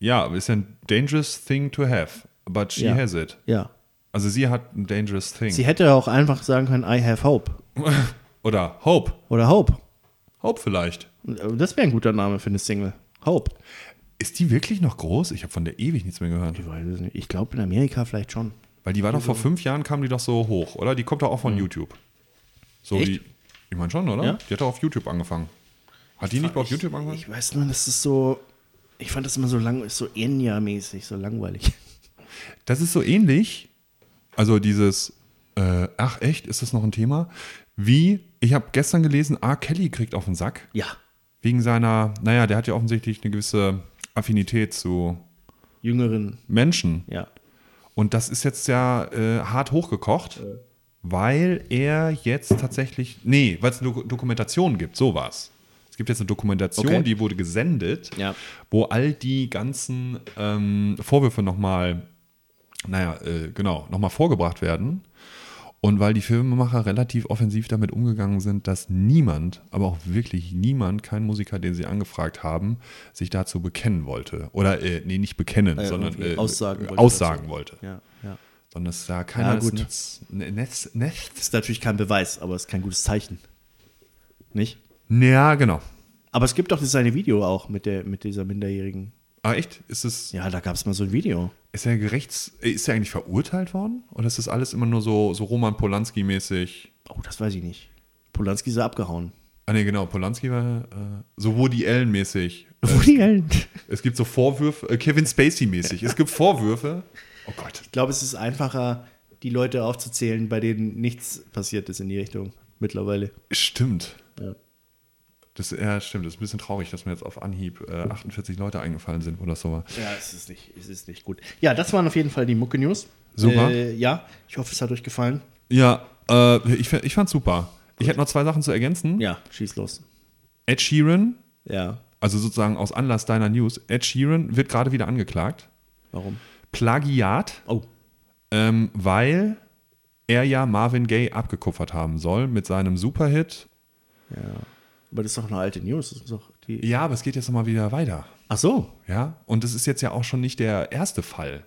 Ja, ist ja ein dangerous thing to have, but she Ja. has it. Ja. Also sie hat ein dangerous thing. Sie hätte auch einfach sagen können, I have hope. Oder Hope. Oder Hope. Hope vielleicht. Das wäre ein guter Name für eine Single. Hope. Ist die wirklich noch groß? Ich habe von der ewig nichts mehr gehört. Ich weiß es nicht. Ich glaube in Amerika vielleicht schon. Weil die war doch vor fünf Jahren, kam die doch so hoch, oder? Die kommt doch auch von YouTube. So Echt? wie, ich meine schon, oder? Ja? Die hat doch auf YouTube angefangen. Hat die nicht auf YouTube angefangen? Ich weiß nur, das ist so. Ich fand das immer so lang, ist so Enya-mäßig, so langweilig. Das ist so ähnlich, also dieses, äh, ach echt, ist das noch ein Thema? Wie, ich habe gestern gelesen, R. Kelly kriegt auf den Sack. Ja. Wegen seiner, naja, der hat ja offensichtlich eine gewisse Affinität zu Jüngeren, Menschen. ja. Und das ist jetzt ja äh, hart hochgekocht, weil er jetzt tatsächlich, nee, weil es eine Doku- Dokumentation gibt, so war's. Es gibt jetzt eine Dokumentation, Okay. die wurde gesendet, Ja. wo all die ganzen ähm, Vorwürfe nochmal, naja, äh, genau, nochmal vorgebracht werden. Und weil die Filmemacher relativ offensiv damit umgegangen sind, dass niemand, aber auch wirklich niemand, kein Musiker, den sie angefragt haben, sich dazu bekennen wollte. Oder, äh, nee, nicht bekennen, sondern irgendwie äh, aussagen wollte aussagen dazu. wollte. Ja, ja. Sondern es ja keiner Ja, das gut. Netz, Ne- Netz, Netz. Das ist natürlich kein Beweis, aber es ist kein gutes Zeichen. Nicht? Ja, genau. Aber es gibt doch das eine Video auch mit, der, mit dieser Minderjährigen. Ah, echt? Ist es, Ja, da gab es mal so ein Video. ist er gerechts, äh, ist er eigentlich verurteilt worden? Oder ist das alles immer nur so, so Roman Polanski-mäßig? Oh, das weiß ich nicht. Polanski ist ja abgehauen. Ah, nee, genau, Polanski war äh, so Woody Allen-mäßig. Woody Allen. Es gibt so Vorwürfe, äh, Kevin Spacey-mäßig. Es gibt Vorwürfe. Oh Gott. Ich glaube, es ist einfacher, die Leute aufzuzählen, bei denen nichts passiert ist in die Richtung mittlerweile. Stimmt. Ja. Das, ja, stimmt. Das ist ein bisschen traurig, dass mir jetzt auf Anhieb äh, 48 Leute eingefallen sind oder so. Ja, es ist nicht, es ist nicht gut. Ja, das waren auf jeden Fall die Mucke-News. Super. Äh, ja, ich hoffe, es hat euch gefallen. Ja, äh, ich, ich fand's super. Ich hätte noch zwei Sachen zu ergänzen. Ja, schieß los. Ed Sheeran, Ja, also sozusagen aus Anlass deiner News, Ed Sheeran wird gerade wieder angeklagt. warum? Plagiat, Oh, ähm, weil er ja Marvin Gaye abgekupfert haben soll mit seinem Superhit. ja. Aber das ist doch eine alte News. Das ist doch die Ja, aber es geht jetzt nochmal wieder weiter. Ach so. Ja, und das ist jetzt ja auch schon nicht der erste Fall.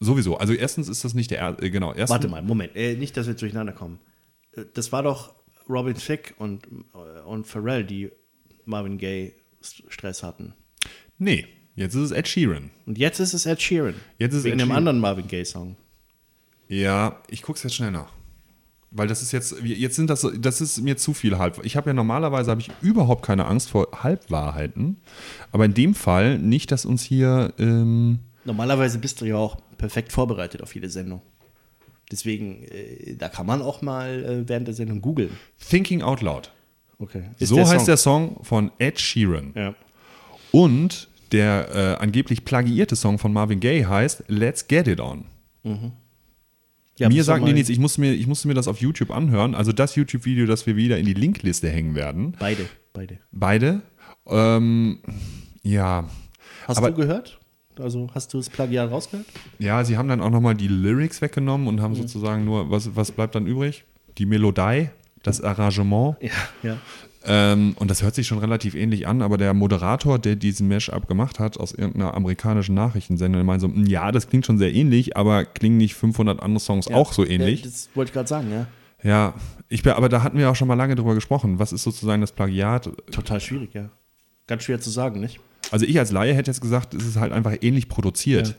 Sowieso. Also erstens ist das nicht der erste, äh, genau. Erstens, Warte mal, Moment. Äh, nicht, dass wir jetzt durcheinander kommen. Äh, Das war doch Robin Thicke und, äh, und Pharrell, die Marvin Gaye St- Stress hatten. Nee, jetzt ist es Ed Sheeran. Und jetzt ist es Ed Sheeran. Jetzt ist Wegen Ed einem Sheeran. anderen Marvin Gaye-Song. Ja, ich guck's jetzt schnell nach. Weil das ist jetzt, jetzt sind das, so- das ist mir zu viel halb. Ich habe ja normalerweise habe ich überhaupt keine Angst vor Halbwahrheiten. Aber in dem Fall nicht, dass uns hier, ähm, Normalerweise bist du ja auch perfekt vorbereitet auf jede Sendung. Deswegen, äh, da kann man auch mal äh, während der Sendung googeln. Thinking Out Loud. Okay. so heißt der Song von Ed Sheeran. Ja. Und der äh, angeblich plagiierte Song von Marvin Gaye heißt Let's Get It On. Ja mir sagen die nichts, ich musste, mir, ich musste mir das auf YouTube anhören. Also das YouTube-Video, das wir wieder in die Linkliste hängen werden. Beide, beide. Beide. Ähm, ja. Hast Aber- du gehört? Also hast du das Plagiat rausgehört? Ja, sie haben dann auch nochmal die Lyrics weggenommen und haben sozusagen nur, was, was bleibt dann übrig? Die Melodie, das Arrangement. Ja, ja. Ähm, und das hört sich schon relativ ähnlich an, aber der Moderator, der diesen Mashup gemacht hat, aus irgendeiner amerikanischen Nachrichtensendung, der meinte so, "Mm, ja, das klingt schon sehr ähnlich, aber klingen nicht 500 andere Songs auch so ähnlich? Ja, das wollte ich gerade sagen, ja. Ja, ich, bin- aber da hatten wir auch schon mal lange drüber gesprochen. Was ist sozusagen das Plagiat? Total schwierig, ja. Ganz schwer zu sagen, nicht? Also ich als Laie hätte jetzt gesagt, es ist halt einfach ähnlich produziert. Ja.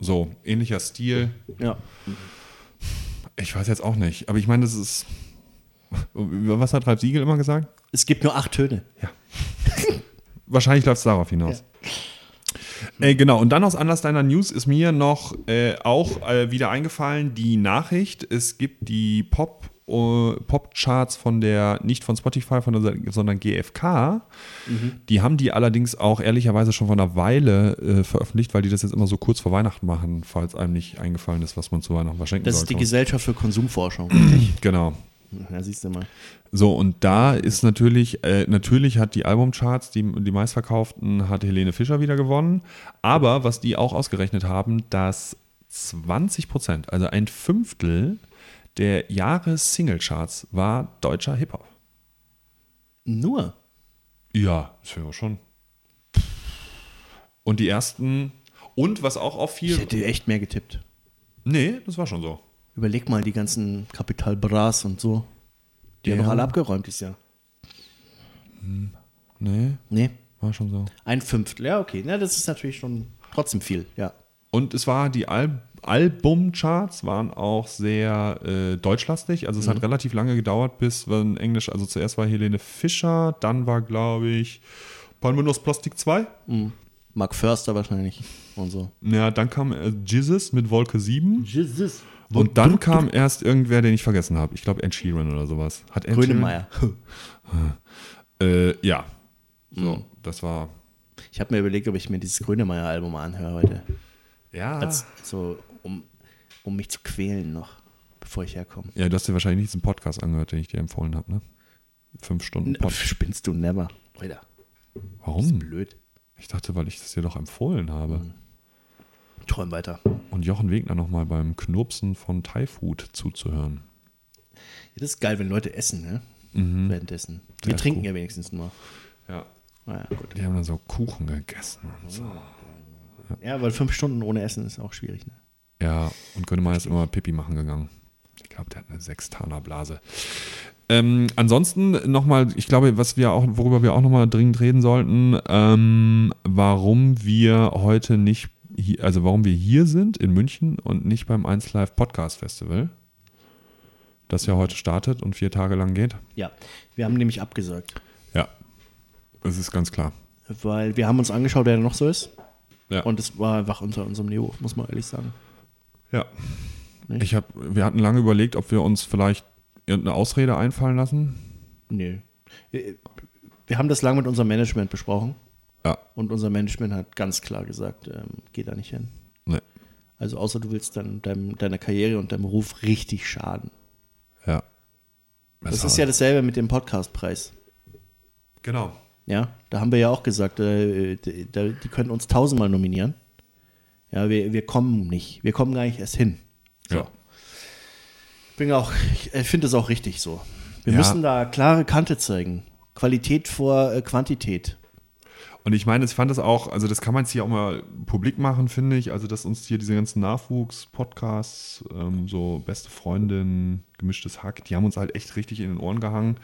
So, ähnlicher Stil. Ja. Ich weiß jetzt auch nicht, aber ich meine, das ist. Was hat Ralf Siegel immer gesagt? Es gibt nur acht Töne. Wahrscheinlich läuft es darauf hinaus. Äh, genau, und dann aus Anlass deiner News ist mir noch äh, auch äh, wieder eingefallen, die Nachricht, es gibt die Pop, äh, Pop-Charts von der, nicht von Spotify, von der, sondern GFK. Die haben die allerdings auch ehrlicherweise schon vor einer Weile äh, veröffentlicht, weil die das jetzt immer so kurz vor Weihnachten machen, falls einem nicht eingefallen ist, was man zu Weihnachten verschenken Das ist sollte. die Gesellschaft für Konsumforschung. genau. Ja, siehst du mal. So, und da ist natürlich, äh, natürlich hat die Albumcharts, die, die meistverkauften, hat Helene Fischer wieder gewonnen. Aber was die auch ausgerechnet haben, dass 20 Prozent, also ein Fünftel der Jahres-Singlecharts war deutscher Hip-Hop. Nur. Ja, das wäre schon. Und die ersten, und was auch Ich auffiel, hätte echt mehr getippt. nee, das war schon so. Überleg mal die ganzen Capital Bras und so. Die haben Ja. noch alle abgeräumt dieses Jahr. Nee, Nee. war schon so. Ein Fünftel. Ja, okay. Na, das ist natürlich schon trotzdem viel, ja. Und es war, die Al Albumcharts waren auch sehr äh, deutschlastig. Also es hat relativ lange gedauert, bis wenn Englisch, also zuerst war Helene Fischer, dann war, glaube ich, Palmen aus Plastik 2. Mark Förster wahrscheinlich und so. Ja, dann kam äh, Jizzes mit Wolke 7. Jesus. Und dann kam erst irgendwer, den ich vergessen habe. Ich glaube Ed Sheeran oder sowas. Hat Ed Grönemeyer. Äh, ja. So, das war. Ich habe mir überlegt, ob ich mir dieses Grönemeyer-Album anhöre heute. Ja. Als, so, um, um mich zu quälen noch, bevor ich herkomme. ja, du hast dir wahrscheinlich nicht diesen Podcast angehört, den ich dir empfohlen habe, ne? Fünf Stunden Pop. Pod. Spinnst du never. Alter, Warum? blöd. Ich dachte, weil ich das dir doch empfohlen habe. Träum weiter. Und Jochen Wegner nochmal beim Knurpsen von Thai Food zuzuhören. Ja, das ist geil, wenn Leute essen, ne? Währenddessen. Wir Ja, trinken cool. ja wenigstens nur. Ja. Naja, gut. Die haben dann so Kuchen gegessen so. Ja, weil fünf Stunden ohne Essen ist auch schwierig, ne? Ja, und Grönemeyer ist immer Pipi machen gegangen. glaube, der hat eine Sextanerblase. Ähm, ansonsten nochmal, ich glaube, was wir auch, worüber wir auch nochmal dringend reden sollten, ähm, warum wir heute nicht, hier, also warum wir hier sind in München und nicht beim 1 Live Podcast Festival, das ja heute startet und vier Tage lang geht. Ja, wir haben nämlich abgesagt, Ja, das ist ganz klar. weil wir haben uns angeschaut, wer noch so ist. Ja. Und es war einfach unter unserem Niveau, muss man ehrlich sagen. Ja. Nicht? Ich hab, wir hatten lange überlegt, ob wir uns vielleicht irgendeine Ausrede einfallen lassen. Nö. Wir haben das lange mit unserem Management besprochen. Ja. Und unser Management hat ganz klar gesagt, ähm, geh da nicht hin. Nee. Also außer du willst dann deinem, deiner Karriere und deinem Beruf richtig schaden. Ja. Das ist ja dasselbe mit dem Podcastpreis. Genau. Ja, da haben wir ja auch gesagt, äh, die, die können uns tausendmal nominieren. Ja, wir, wir kommen nicht. Wir kommen gar nicht erst hin. So. Ja. Ich bin auch, ich finde es auch richtig so. Wir Ja. müssen da klare Kante zeigen. Qualität vor äh, Quantität. Und ich meine, ich fand das auch, also das kann man jetzt hier auch mal publik machen, finde ich. Also, dass uns hier diese ganzen Nachwuchs-Podcasts, ähm, so beste Freundin, gemischtes Hack, die haben uns halt echt richtig in den Ohren gehangen,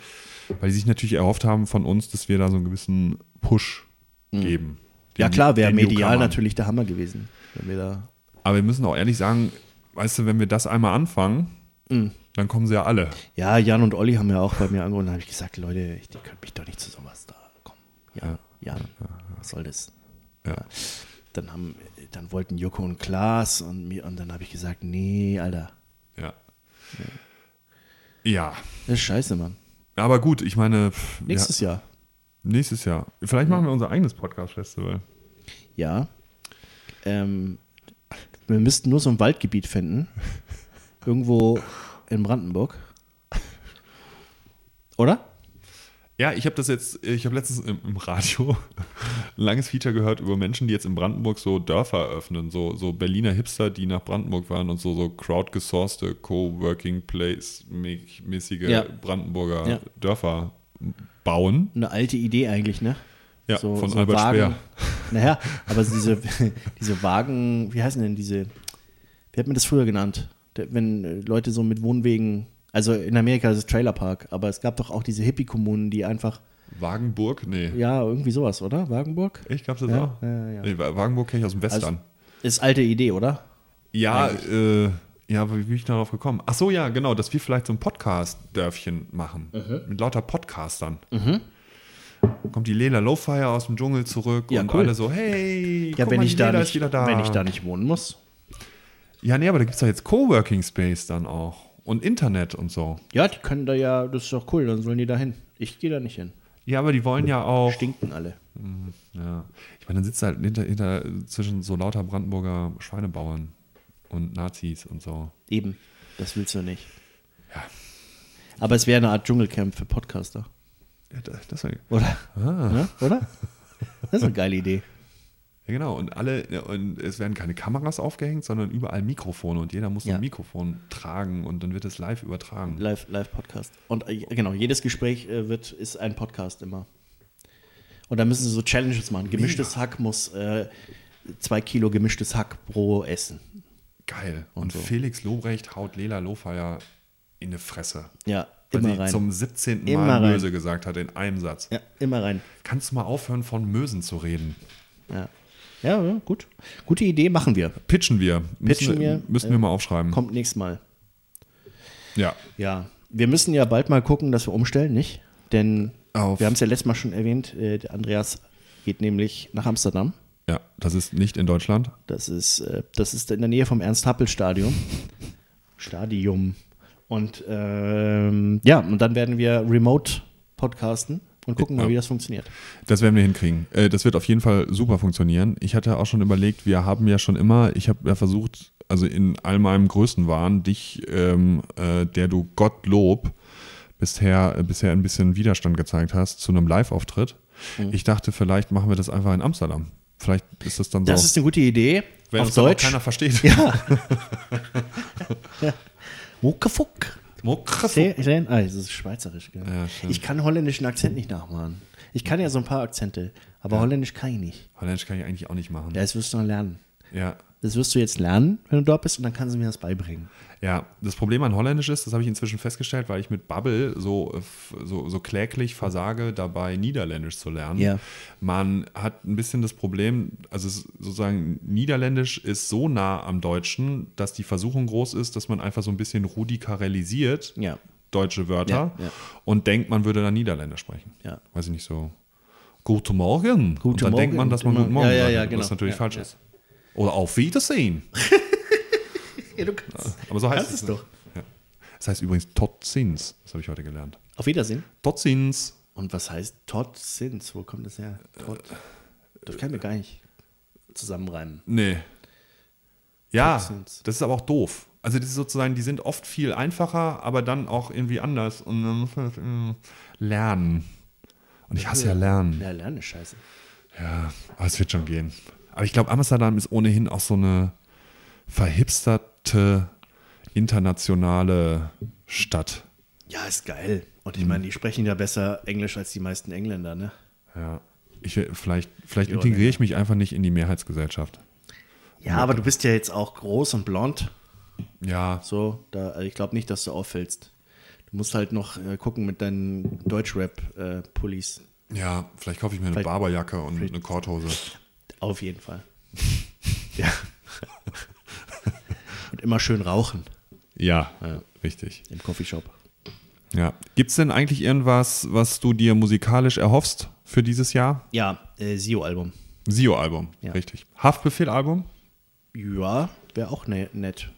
weil die sich natürlich erhofft haben von uns, dass wir da so einen gewissen Push geben. Mhm. Ja Den- klar, wäre medial natürlich der Hammer gewesen. Wenn wir da Aber wir müssen auch ehrlich sagen, weißt du, wenn wir das einmal anfangen, Mhm. dann kommen sie ja alle. Ja, Jan und Olli haben ja auch bei mir angerufen. Da habe ich gesagt, Leute, ich, die können mich doch nicht zu sowas da kommen. Ja, Jan, was soll das? Ja. Dann haben, dann wollten Joko und Klaas und mir und dann habe ich gesagt, nee, Alter, Ja. Ja. das ist scheiße, Mann. Aber gut, ich meine, pff, Nächstes Jahr. ja, nächstes Jahr. Vielleicht machen wir unser eigenes Podcast-Festival. Ja. Ähm, wir müssten nur so ein Waldgebiet finden. Irgendwo in Brandenburg. Oder? Ja, ich habe das jetzt, ich habe letztens im, im Radio ein langes Feature gehört über Menschen, die jetzt in Brandenburg so Dörfer eröffnen, so, so Berliner Hipster, die nach Brandenburg waren und so, so crowdgesourcete Co-working Place-mäßige Ja. Brandenburger Ja. Dörfer bauen. Eine alte Idee eigentlich, ne? Ja, von Albert Wagen. Speer. Naja, aber diese, diese Wagen, wie heißen denn diese, wie hat man das früher genannt? Wenn äh, Leute so mit Wohnwegen, also in Amerika ist es Trailerpark, aber es gab doch auch diese Hippie-Kommunen, die einfach, Wagenburg? Nee. ja, irgendwie sowas, oder? Wagenburg? Ich glaube, das Ja, auch. ja, ja. Nee, Wa- Wagenburg kenne ich aus dem Western. Ist alte Idee, oder? ja, äh, ja, aber wie bin ich darauf gekommen? Ach so, ja, genau, dass wir vielleicht so ein Podcast-Dörfchen machen. Mhm. Mit lauter Podcastern. Kommt die Lela Lowfire aus dem Dschungel zurück Ja, und cool. alle so, hey, Ja, wenn mal, ich, da Lela nicht, da. wenn ich da nicht wohnen muss. Ja, nee, aber da gibt es doch jetzt Coworking Space dann auch. Und Internet und so. Ja, die können da ja, das ist doch cool, dann sollen die da hin. Ich gehe da nicht hin. Ja, aber die wollen ja auch. Stinken alle. Ja. Ich meine, dann sitzt halt hinter, hinter zwischen so lauter Brandenburger Schweinebauern und Nazis und so. Eben, das willst du nicht. Ja. Aber es wäre eine Art Dschungelcamp für Podcaster. Ja, das, das war, Oder? ah. Ja, oder? Das ist eine geile Idee. Ja, genau. Und alle, und es werden keine Kameras aufgehängt, sondern überall Mikrofone und jeder muss Ja. ein Mikrofon tragen und dann wird es live übertragen. Live, Live-Podcast. Und äh, genau, jedes Gespräch äh, wird, ist ein Podcast immer. Und da müssen sie so Challenges machen. Gemischtes Hack muss äh, zwei Kilo gemischtes Hack pro Essen. Geil. Und Und, so. Felix Lobrecht haut Lela Lofeyer in eine Fresse. Ja, Weil immer sie rein. zum 17. Immer Mal rein. Möse gesagt hat in einem Satz. ja, immer rein. Kannst du mal aufhören, von Mösen zu reden? Ja. Ja, gut. Gute Idee, machen wir. Pitchen wir. Pitchen müssen, wir, Müssen wir mal aufschreiben. Kommt nächstes Mal. Ja. Ja, wir müssen ja bald mal gucken, dass wir umstellen, nicht? Denn Auf- wir haben es ja letztes Mal schon erwähnt, äh, der Andreas geht nämlich nach Amsterdam. Ja, das ist nicht in Deutschland. Das ist, äh, das ist in der Nähe vom Ernst-Happel-Stadion. Stadium. Und ähm, ja, und dann werden wir remote podcasten und gucken mal, wie das funktioniert. Das werden wir hinkriegen. Äh, Das wird auf jeden Fall super funktionieren. Ich hatte auch schon überlegt, wir haben ja schon immer, ich habe ja versucht, also in all meinem Größenwahn, dich, ähm, äh, der du Gottlob bisher, äh, bisher ein bisschen Widerstand gezeigt hast, zu einem Live-Auftritt. Mhm. Ich dachte, vielleicht machen wir das einfach in Amsterdam. Vielleicht ist das dann Das so, ist eine gute Idee. wenn Auf Deutsch. keiner versteht. Ja. ja. Muckefuck. Sehen? sehen? Ah, das ist schweizerisch. Gell? Ja, ich kann holländischen Akzent nicht nachmachen. Ich kann ja so ein paar Akzente, aber holländisch kann ich nicht. Holländisch kann ich eigentlich auch nicht machen. Ja, das wirst du noch lernen. Ja. Das wirst du jetzt lernen, wenn du dort bist, und dann kannst du mir das beibringen. Ja, das Problem an Holländisch ist, das habe ich inzwischen festgestellt, weil ich mit Bubble so, äh, so, so kläglich versage, dabei Niederländisch zu lernen. Ja. Man hat ein bisschen das Problem, also sozusagen Niederländisch ist so nah am Deutschen, dass die Versuchung groß ist, dass man einfach so ein bisschen rudikaralisiert Ja. deutsche Wörter Ja, und denkt, man würde dann Niederländisch sprechen. Weiß ich nicht so. Guten Morgen. Guten und dann denkt Morgen man, dass man Guten Morgen Ja, ja, ja, was genau. natürlich Ja, falsch ist. Oder auf Wiedersehen. Ja, du kannst. Aber so heißt Kannst es doch. Ja. Das heißt übrigens Totzins. Das habe ich heute gelernt. Auf Wiedersehen. Totzins. Und was heißt Todd Sins? Wo kommt das her? Todd. Das kann ich mir gar nicht zusammenreimen. Nee. Ja, Totzins. das ist aber auch doof. Also das ist sozusagen, die sind oft viel einfacher, aber dann auch irgendwie anders. Und dann muss man das irgendwie lernen. Und ich hasse ja Lernen. Ja, lernen ist scheiße. Ja, aber es wird schon gehen. Aber ich glaube, Amsterdam ist ohnehin auch so eine verhipsterte internationale Stadt. Ja, ist geil. Und ich meine, die sprechen ja besser Englisch als die meisten Engländer, ne? Ja. Ich, vielleicht vielleicht integriere ich mich einfach nicht in die Mehrheitsgesellschaft. Ja, aber du bist ja jetzt auch groß und blond. Ja, So, da, ich glaube nicht, dass du auffällst. Du musst halt noch äh, gucken mit deinen Deutschrap-Pullis. ja, vielleicht kaufe ich mir eine Vielleicht- Barberjacke und eine Korthose. Auf jeden Fall. ja. und immer schön rauchen Ja, Ja. richtig. im Coffeeshop. Ja. Gibt es denn eigentlich irgendwas, was du dir musikalisch erhoffst für dieses Jahr? Ja, äh, Sio-Album. Sio-Album, Ja. richtig. Haftbefehl-Album? Ja, wäre auch ne nett.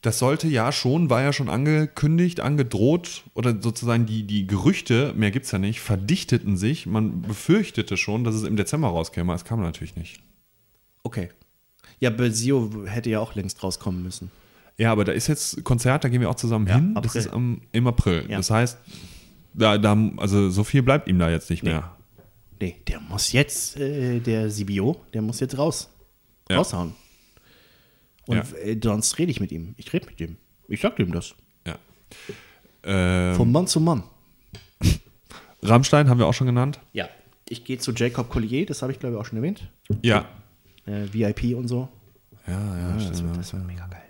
Das sollte ja schon, war ja schon angekündigt, angedroht oder sozusagen die, die Gerüchte, mehr gibt es ja nicht, verdichteten sich. Man befürchtete schon, dass es im Dezember rauskäme. Es kam natürlich nicht. Okay. Ja, aber Sio hätte ja auch längst rauskommen müssen. Ja, aber da ist jetzt Konzert, da gehen wir auch zusammen Ja, hin. Das April. ist am, im April. Ja. Das heißt, da, da, also so viel bleibt ihm da jetzt nicht Nee. mehr. Nee, der muss jetzt, äh, der Sibio, der muss jetzt raus. Ja. Raushauen. Und äh, sonst rede ich mit ihm. Ich rede mit ihm. Ich sag dem das. Ja. Ähm, Von Mann zu Mann. Rammstein haben wir auch schon genannt. Ja. Ich gehe zu Jacob Collier, das habe ich glaube ich auch schon erwähnt. Ja. Äh, VIP und so. Ja, ja, das, stimmt. wird, das wird mega geil.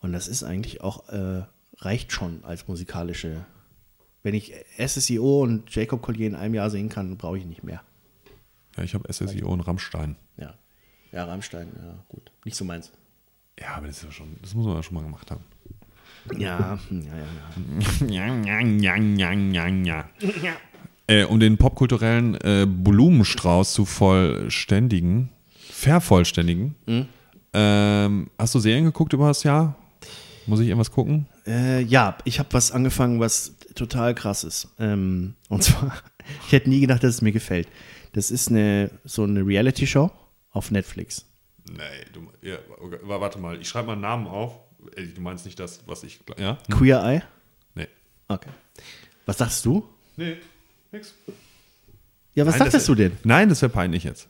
Und das ist eigentlich auch, äh, reicht schon als musikalische. Wenn ich SSIO und Jacob Collier in einem Jahr sehen kann, brauche ich nicht mehr. ja, ich habe SSIO und Rammstein. Ja. Ja, Rammstein, ja, gut. Nicht so meins. Ja, aber das, ist ja schon, das muss man ja schon mal gemacht haben. Ja, ja, ja, ja. Ja, ja, ja, ja, ja, ja. Äh, um den popkulturellen äh, Blumenstrauß zu vollständigen, vervollständigen. Ähm, hast du Serien geguckt über das Jahr? Muss ich irgendwas gucken? Äh, ja, ich habe was angefangen, was total krass ist. Ähm, und zwar, ich hätte nie gedacht, dass es mir gefällt. Das ist eine so eine Reality-Show auf Netflix. Nee, du, ja, warte mal, ich schreibe mal einen Namen auf. Du meinst nicht das, was ich. Ja? Queer Eye? Nee. Okay. Was sagst du? Nee, nix. Ja, was Nein, sagtest das- du denn? Nein, das wäre peinlich jetzt.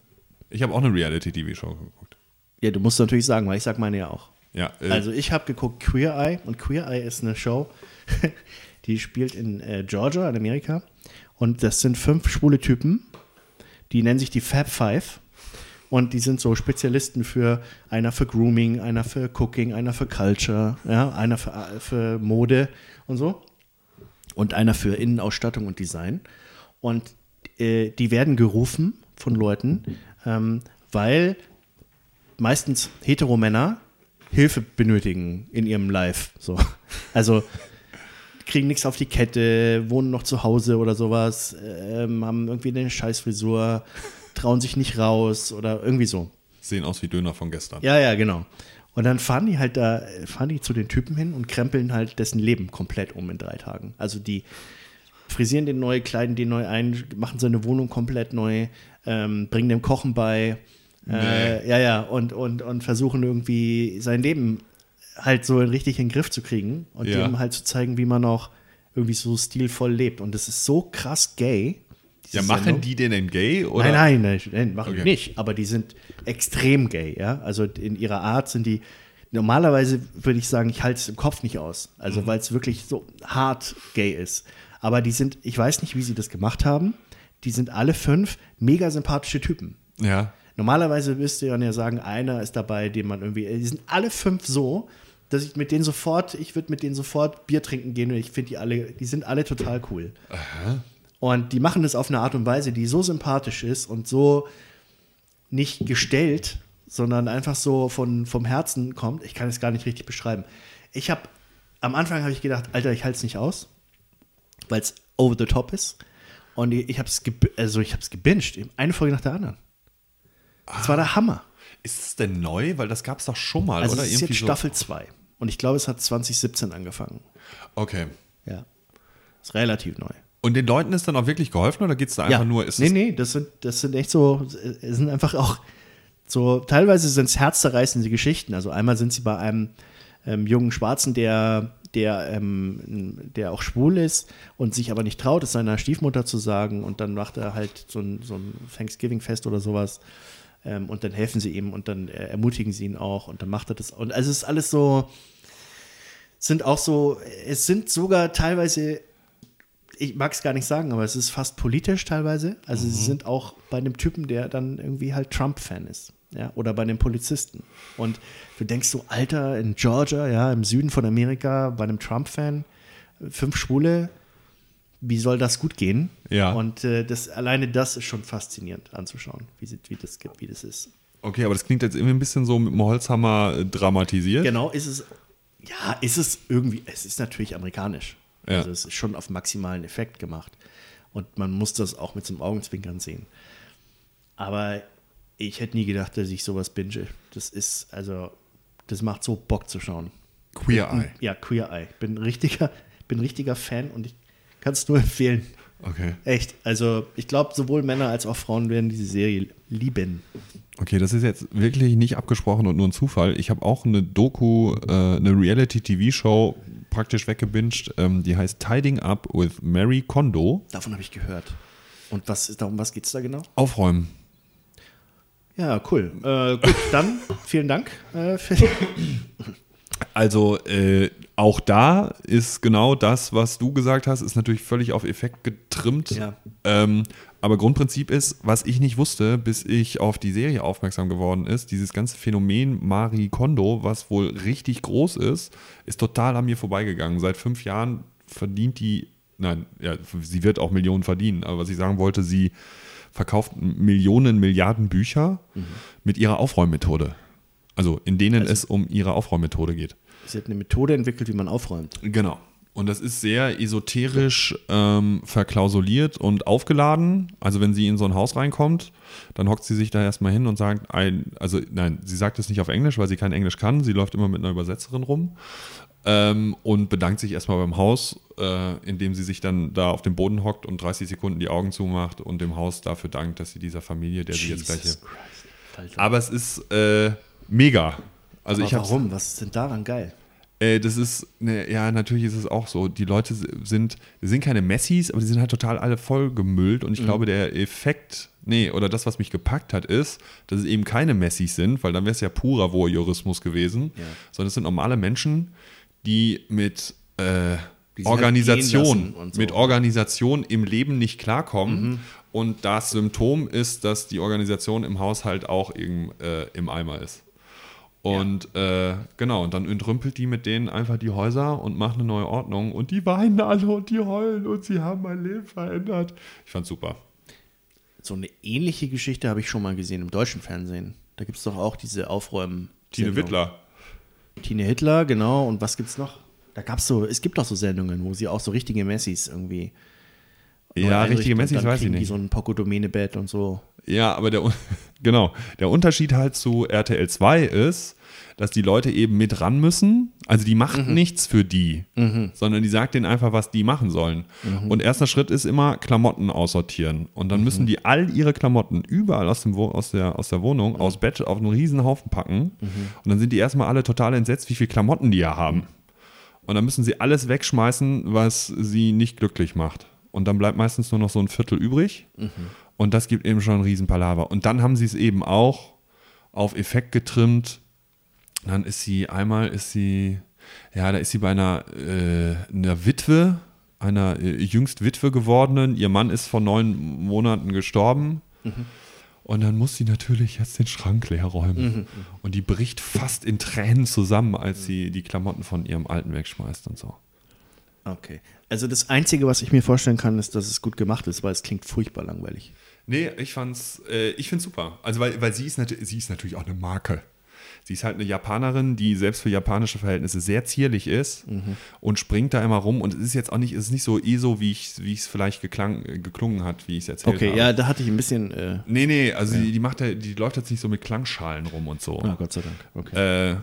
Ich habe auch eine Reality-TV-Show geguckt. Ja, du musst natürlich sagen, weil ich sag meine ja auch. Ja, äh, Also ich habe geguckt Queer Eye und Queer Eye ist eine Show, die spielt in äh, Georgia, in Amerika. Und das sind fünf schwule Typen, die nennen sich die Fab Five. Und die sind so Spezialisten für einer für Grooming, einer für Cooking, einer für Culture, ja, einer für, äh, für Mode und so. Und einer für Innenausstattung und Design. Und äh, die werden gerufen von Leuten, ähm, weil meistens Heteromänner Hilfe benötigen in ihrem Life. So. Also kriegen nichts auf die Kette, wohnen noch zu Hause oder sowas, ähm, haben irgendwie eine Scheißfrisur, trauen sich nicht raus oder irgendwie so. sehen aus wie Döner von gestern. Ja, ja, genau. Und dann fahren die halt da, fahren die zu den Typen hin und krempeln halt dessen Leben komplett um in drei Tagen. Also die frisieren den neu, kleiden den neu ein, machen seine Wohnung komplett neu, ähm, bringen dem Kochen bei. Äh, ja, ja, und, und, und versuchen irgendwie sein Leben halt so richtig in den Griff zu kriegen und Ja. dem halt zu zeigen, wie man auch irgendwie so stilvoll lebt. Und das ist so krass gay. Ja, machen Sendung. die denn denn gay? Oder? Nein, nein, nein, nein machen die Okay. nicht. Aber die sind extrem gay, ja. Also in ihrer Art sind die. Normalerweise würde ich sagen, ich halte es im Kopf nicht aus. Also Mhm. weil es wirklich so hart gay ist. Aber die sind, ich weiß nicht, wie sie das gemacht haben. Die sind alle fünf mega sympathische Typen. Ja. Normalerweise müsste man ja sagen, einer ist dabei, den man irgendwie. Die sind alle fünf so, dass ich mit denen sofort, ich würde mit denen sofort Bier trinken gehen und ich finde die alle, die sind alle total cool. Und die machen das auf eine Art und Weise, die so sympathisch ist und so nicht gestellt, sondern einfach so von, vom Herzen kommt. Ich kann es gar nicht richtig beschreiben. Ich habe, am Anfang habe ich gedacht, Alter, ich halte es nicht aus, weil es over the top ist. Und ich, habe es also ich hab's gebinged, eine Folge nach der anderen. Das war der Hammer. Ist es denn neu? Weil das gab es doch schon mal, Also oder? es ist jetzt so- Staffel 2. Und ich glaube, es hat 2017 angefangen. Okay. Ja. Ist relativ neu. Und den Leuten ist dann auch wirklich geholfen oder geht es da einfach nur, ist nee, nee, das sind, das sind echt so, es sind einfach auch so, teilweise sind es herzzerreißende Geschichten. Also einmal sind sie bei einem ähm, jungen Schwarzen, der, der, ähm, der auch schwul ist und sich aber nicht traut, es seiner Stiefmutter zu sagen. Und dann macht er halt so ein, so ein Thanksgiving-Fest oder sowas. Ähm, und dann helfen sie ihm und dann äh, ermutigen sie ihn auch. Und dann macht er das. Und also es ist alles so, sind auch so, es sind sogar teilweise ich mag es gar nicht sagen, aber es ist fast politisch teilweise. Also sie sind auch bei einem Typen, der dann irgendwie halt Trump-Fan ist. Ja, oder bei einem Polizisten. Und du denkst so, Alter, in Georgia, ja, im Süden von Amerika, bei einem Trump-Fan, fünf Schwule, wie soll das gut gehen? Ja. Und äh, das, alleine das ist schon faszinierend anzuschauen, wie, wie, das, wie das ist. Okay, aber das klingt jetzt irgendwie ein bisschen so mit dem Holzhammer äh, dramatisiert. Genau, ist es, ja, ist es irgendwie, es ist natürlich amerikanisch. Ja. Also es ist schon auf maximalen Effekt gemacht. Und man muss das auch mit so einem Augenzwinkern sehen. Aber ich hätte nie gedacht, dass ich sowas binge. Das ist, also, das macht so Bock zu schauen. Queer Eye. Ja, Queer Eye. Bin richtiger, bin richtiger Fan und ich kann es nur empfehlen. Okay. Echt. Also, ich glaube, sowohl Männer als auch Frauen werden diese Serie lieben. Okay, das ist jetzt wirklich nicht abgesprochen und nur ein Zufall. Ich habe auch eine Doku, äh, eine Reality-TV-Show praktisch weggebinged, ähm, die heißt Tiding Up with Mary Kondo. Davon habe ich gehört. Und was ist, um was geht es da genau? Aufräumen. Ja, cool. Äh, gut, dann vielen Dank äh, Also äh, auch da ist genau das, was du gesagt hast, ist natürlich völlig auf Effekt getrimmt. Ja. Ähm, aber Grundprinzip ist, was ich nicht wusste, bis ich auf die Serie aufmerksam geworden ist, dieses ganze Phänomen Marie Kondo, was wohl richtig groß ist, ist total an mir vorbeigegangen. Seit fünf Jahren verdient die, nein, ja, sie wird auch Millionen verdienen, aber was ich sagen wollte, sie verkauft Millionen, Milliarden Bücher mit ihrer Aufräummethode. Also in denen es um ihre Aufräummethode geht. Sie hat eine Methode entwickelt, wie man aufräumt. Genau. Und das ist sehr esoterisch ähm, verklausuliert und aufgeladen. Also wenn sie in so ein Haus reinkommt, dann hockt sie sich da erstmal hin und sagt, ein, also nein, sie sagt es nicht auf Englisch, weil sie kein Englisch kann. Sie läuft immer mit einer Übersetzerin rum ähm, und bedankt sich erstmal beim Haus, äh, indem sie sich dann da auf dem Boden hockt und 30 Sekunden die Augen zumacht und dem Haus dafür dankt, dass sie dieser Familie, der sie jetzt gleich hier. Christ. Aber es ist äh, mega. Also Aber ich warum? Was ist denn daran geil? äh, das ist, ne, ja, natürlich ist es auch so. Die Leute sind, sind keine Messis, aber die sind halt total alle vollgemüllt. Und ich glaube, der Effekt, nee, oder das, was mich gepackt hat, ist, dass es eben keine Messis sind, weil dann wäre es ja purer Voyeurismus gewesen, Ja. sondern es sind normale Menschen, die mit äh, Die halt Organisation, und so. mit Organisation im Leben nicht klarkommen. Und das Symptom ist, dass die Organisation im Haushalt auch im, äh, im Eimer ist. Und äh, genau, und dann entrümpelt die mit denen einfach die Häuser und macht eine neue Ordnung. Und die weinen alle und die heulen und sie haben mein Leben verändert. Ich fand's super. So eine ähnliche Geschichte habe ich schon mal gesehen im deutschen Fernsehen. Da gibt es doch auch diese Aufräumen. Tine Wittler. Tine Hitler, genau. Und was gibt's noch? Da gab's so, es gibt doch so Sendungen, wo sie auch so richtige Messis irgendwie. Ja, richtige Messis weiß ich kriegen Die nicht. so ein Poco-Domäne-Bett und so. Ja, aber der, genau, der Unterschied halt zu RTL 2 ist, dass die Leute eben mit ran müssen. Also die macht nichts für die, sondern die sagt denen einfach, was die machen sollen. Und erster Schritt ist immer Klamotten aussortieren. Und dann müssen die all ihre Klamotten überall aus, dem Wo aus, der, aus der Wohnung, aus Bett auf einen riesen Haufen packen. Und dann sind die erstmal alle total entsetzt, wie viel Klamotten die ja haben. Und dann müssen sie alles wegschmeißen, was sie nicht glücklich macht. Und dann bleibt meistens nur noch so ein Viertel übrig. Und das gibt eben schon einen riesen Palaver. Und dann haben sie es eben auch auf Effekt getrimmt. Dann ist sie, einmal ist sie, ja, da ist sie bei einer, äh, einer Witwe, einer äh, jüngst Witwe gewordenen. Ihr Mann ist vor neun Monaten gestorben. Und dann muss sie natürlich jetzt den Schrank leer räumen. Und die bricht fast in Tränen zusammen, als sie die Klamotten von ihrem Alten wegschmeißt und so. Okay. Also das Einzige, was ich mir vorstellen kann, ist, dass es gut gemacht ist, weil es klingt furchtbar langweilig. Nee, ich fand's, äh, ich find's super. Also, weil, weil sie, ist sie ist natürlich auch eine Marke. Sie ist halt eine Japanerin, die selbst für japanische Verhältnisse sehr zierlich ist und springt da immer rum. Und es ist jetzt auch nicht, es ist nicht so eh so, wie ich es vielleicht geklang, geklungen hat, wie ich es erzählt Okay, habe. ja, da hatte ich ein bisschen. Äh, Nee, nee, also Die, die macht ja, die läuft jetzt nicht so mit Klangschalen rum und so. ah, Gott sei Dank. Okay. Äh,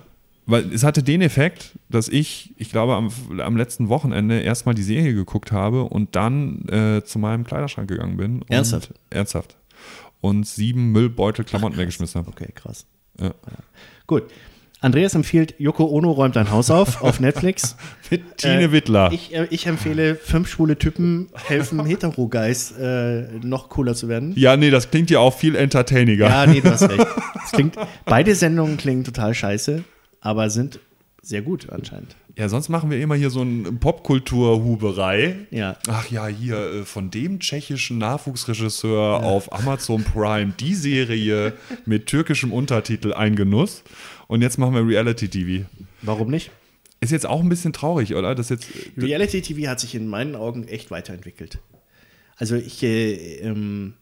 weil es hatte den Effekt, dass ich, ich glaube, am, am letzten Wochenende erstmal die Serie geguckt habe und dann äh, zu meinem Kleiderschrank gegangen bin. Und, Ernsthaft? Ernsthaft. Und sieben Müllbeutel Klamotten weggeschmissen habe. Okay, krass. Ja. Gut. Andreas empfiehlt, Yoko Ono räumt ein Haus auf auf Netflix. Mit Tine Äh, Wittler. Ich, äh, ich empfehle, fünf schwule Typen helfen Hetero-Guys äh, noch cooler zu werden. ja, nee, das klingt ja auch viel entertainiger. Ja, nee, du hast recht. Das klingt, beide Sendungen klingen total scheiße, aber sind sehr gut anscheinend. Ja, sonst machen wir immer hier so eine Popkultur-Huberei. Ja. Ach ja, hier äh, von dem tschechischen Nachwuchsregisseur auf Amazon Prime die Serie mit türkischem Untertitel Ein Genuss. Und jetzt machen wir Reality TV. Warum nicht? Ist jetzt auch ein bisschen traurig, oder? Das jetzt. Reality TV hat sich in meinen Augen echt weiterentwickelt. Also ich, äh, ähm,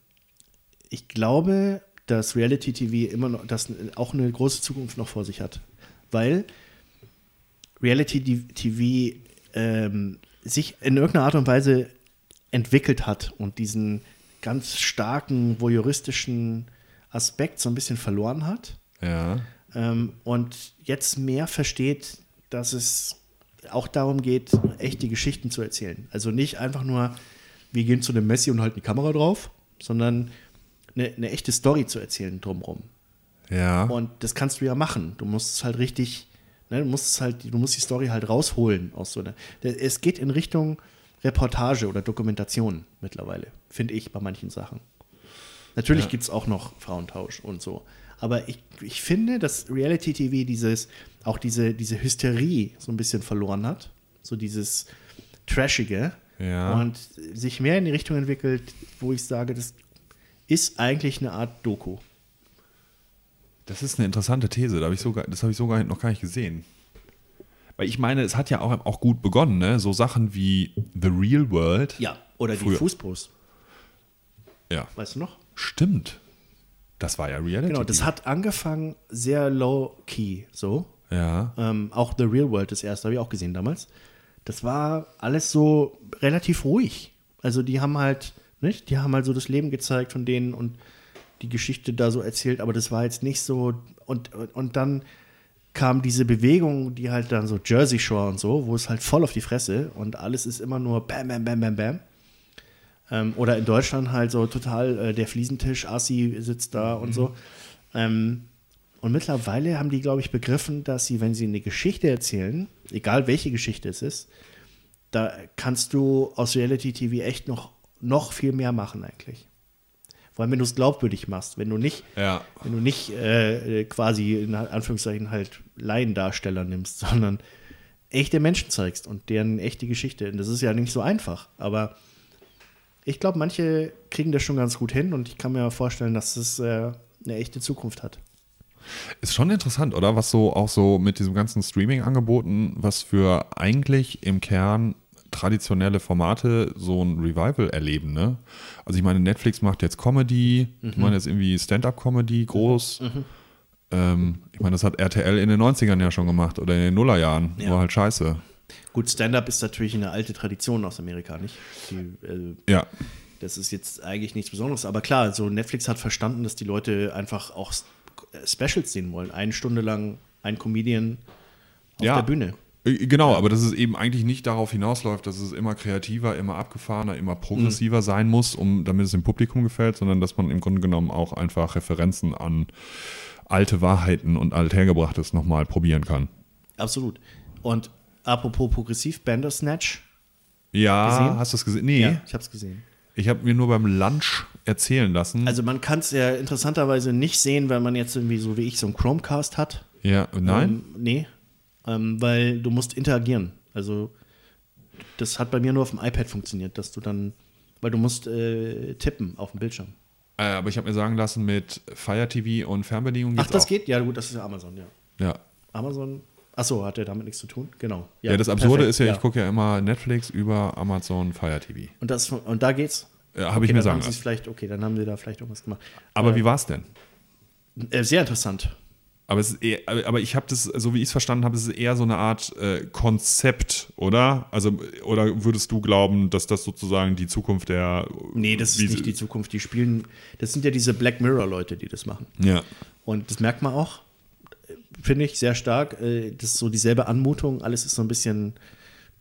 ich glaube, dass Reality TV immer noch, das auch eine große Zukunft noch vor sich hat, weil Reality TV ähm, sich in irgendeiner Art und Weise entwickelt hat und diesen ganz starken voyeuristischen Aspekt so ein bisschen verloren hat Ja. ähm, und jetzt mehr versteht, dass es auch darum geht, echte Geschichten zu erzählen. Also nicht einfach nur, wir gehen zu einem Messi und halten die Kamera drauf, sondern eine, eine echte Story zu erzählen drumherum. Ja. Und das kannst du ja machen. Du musst es halt richtig, ne, du musst es halt, du musst die Story halt rausholen aus so einer. Es geht in Richtung Reportage oder Dokumentation mittlerweile, finde ich bei manchen Sachen. Natürlich Ja. gibt es auch noch Frauentausch und so. Aber ich, ich finde, dass Reality TV dieses, auch diese, diese Hysterie so ein bisschen verloren hat. So dieses Trashige. Ja. Und sich mehr in die Richtung entwickelt, wo ich sage, das ist eigentlich eine Art Doku. Das ist eine interessante These. Da hab ich so, das habe ich so gar nicht, noch gar nicht gesehen. Weil ich meine, es hat ja auch, auch gut begonnen, ne? So Sachen wie The Real World. Ja, oder die Früher. Fußbrust. Ja. Weißt du noch? Stimmt. Das war ja Reality. Genau, das hat angefangen sehr low-key, so. Ja. Ähm, auch The Real World, das erste, habe ich auch gesehen damals. Das war alles so relativ ruhig. Also die haben halt, nicht? Die haben halt so das Leben gezeigt von denen und die Geschichte da so erzählt, aber das war jetzt nicht so. Und, und, dann kam diese Bewegung, die halt dann so Jersey Shore und so, wo es halt voll auf die Fresse und alles ist immer nur bam, bam, bam, bam, bam. Ähm, oder in Deutschland halt so total äh, der Fliesentisch, Assi sitzt da und so. Ähm, und mittlerweile haben die, glaube ich, begriffen, dass sie, wenn sie eine Geschichte erzählen, egal welche Geschichte es ist, da kannst du aus Reality TV echt noch, noch viel mehr machen eigentlich. Vor allem, wenn du es glaubwürdig machst, wenn du nicht, Ja. wenn du nicht äh, quasi in Anführungszeichen halt Laiendarsteller nimmst, sondern echte Menschen zeigst und deren echte Geschichte. Und das ist ja nicht so einfach, aber ich glaube, manche kriegen das schon ganz gut hin und ich kann mir vorstellen, dass es äh, eine echte Zukunft hat. Ist schon interessant, oder? Was so auch so mit diesem ganzen Streaming-Angeboten, was für eigentlich im Kern traditionelle Formate so ein Revival erleben, ne? Also ich meine, Netflix macht jetzt Comedy, ich meine jetzt irgendwie Stand-up-Comedy groß. Ähm, ich meine, das hat RTL in den 90ern ja schon gemacht oder in den Nullerjahren. Ja. War halt scheiße. Gut, Stand-up ist natürlich eine alte Tradition aus Amerika, nicht? Die, äh, Ja. das ist jetzt eigentlich nichts Besonderes, aber klar, so Netflix hat verstanden, dass die Leute einfach auch Specials sehen wollen. Eine Stunde lang ein Comedian auf Ja. der Bühne. Äh, Genau, aber dass es eben eigentlich nicht darauf hinausläuft, dass es immer kreativer, immer abgefahrener, immer progressiver sein muss, um, damit es dem Publikum gefällt, sondern dass man im Grunde genommen auch einfach Referenzen an alte Wahrheiten und althergebrachtes nochmal probieren kann. Absolut. Und apropos progressiv, Bandersnatch. Ja, Gesehen? hast du es gesehen? Nee, Ja, ich habe es gesehen. ich habe mir nur beim Lunch erzählen lassen. Also man kann es ja interessanterweise nicht sehen, wenn man jetzt irgendwie so wie ich so einen Chromecast hat. ja, nein? Ähm, nee. Ähm, weil du musst interagieren. Also das hat bei mir nur auf dem iPad funktioniert, dass du dann, weil du musst äh, tippen auf dem Bildschirm. Äh, aber ich habe mir sagen lassen, mit Fire TV und Fernbedienung Ach, geht's das auch. geht? Ja, gut, das ist ja Amazon, ja. Ja. Amazon. Achso, hat der damit nichts zu tun? Genau. Ja, das Absurde perfekt, ist ja, ich gucke ja immer Netflix über Amazon Fire TV. Und, das, und da geht's? Ja, habe ich okay, mir dann sagen lassen. vielleicht, okay, dann haben sie da vielleicht irgendwas gemacht. Aber äh, wie war es denn? Äh, sehr interessant. Aber, es ist eher, aber ich habe das, so wie ich es verstanden habe, es ist eher so eine Art äh, Konzept, oder? Also, oder würdest du glauben, dass das sozusagen die Zukunft der. Nee, das ist nicht die Zukunft. Die spielen, das sind ja diese Black Mirror-Leute, die das machen. Ja. Und das merkt man auch, finde ich, sehr stark. Äh, Das ist so dieselbe Anmutung. Alles ist so ein bisschen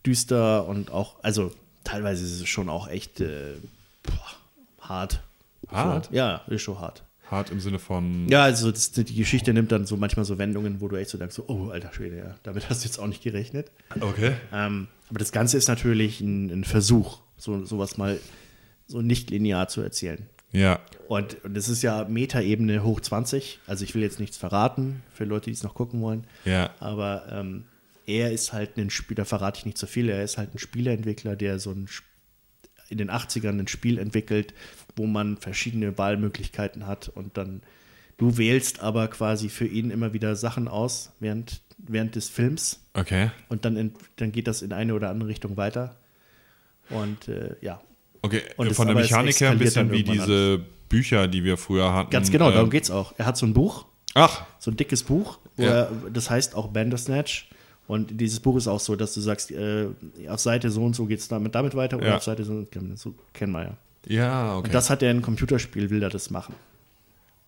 düster und auch, also teilweise ist es schon auch echt äh, boah, hart. Hart? So, ja, ist schon hart. Hart im Sinne von. Ja, also das, die Geschichte nimmt dann so manchmal so Wendungen, wo du echt so denkst, so, oh, alter Schwede, ja, damit hast du jetzt auch nicht gerechnet. Okay. Ähm, aber das Ganze ist natürlich ein, ein Versuch, so sowas mal so nicht linear zu erzählen. Ja. Und, und das ist ja Metaebene hoch 20. Also ich will jetzt nichts verraten für Leute, die es noch gucken wollen. Ja. Aber ähm, er ist halt ein Spieler, verrate ich nicht so viel, er ist halt ein Spieleentwickler, der so ein Sp- in den 80ern ein Spiel entwickelt, wo man verschiedene Wahlmöglichkeiten hat und dann du wählst aber quasi für ihn immer wieder Sachen aus während, während des Films Okay. und dann, in, dann geht das in eine oder andere Richtung weiter. Und äh, ja, Okay. Und es- Von der es Mechanik her ein bisschen wie diese Bücher, die wir früher hatten. ganz genau, darum geht's auch. Er hat so ein Buch, Ach, so ein dickes Buch, Ja. das heißt auch Bandersnatch. Und dieses Buch ist auch so, dass du sagst, äh, auf Seite so und so geht es damit, damit weiter oder Ja. auf Seite so, und so kennen wir ja. ja, okay. Und das hat er in einem Computerspiel, will er das machen.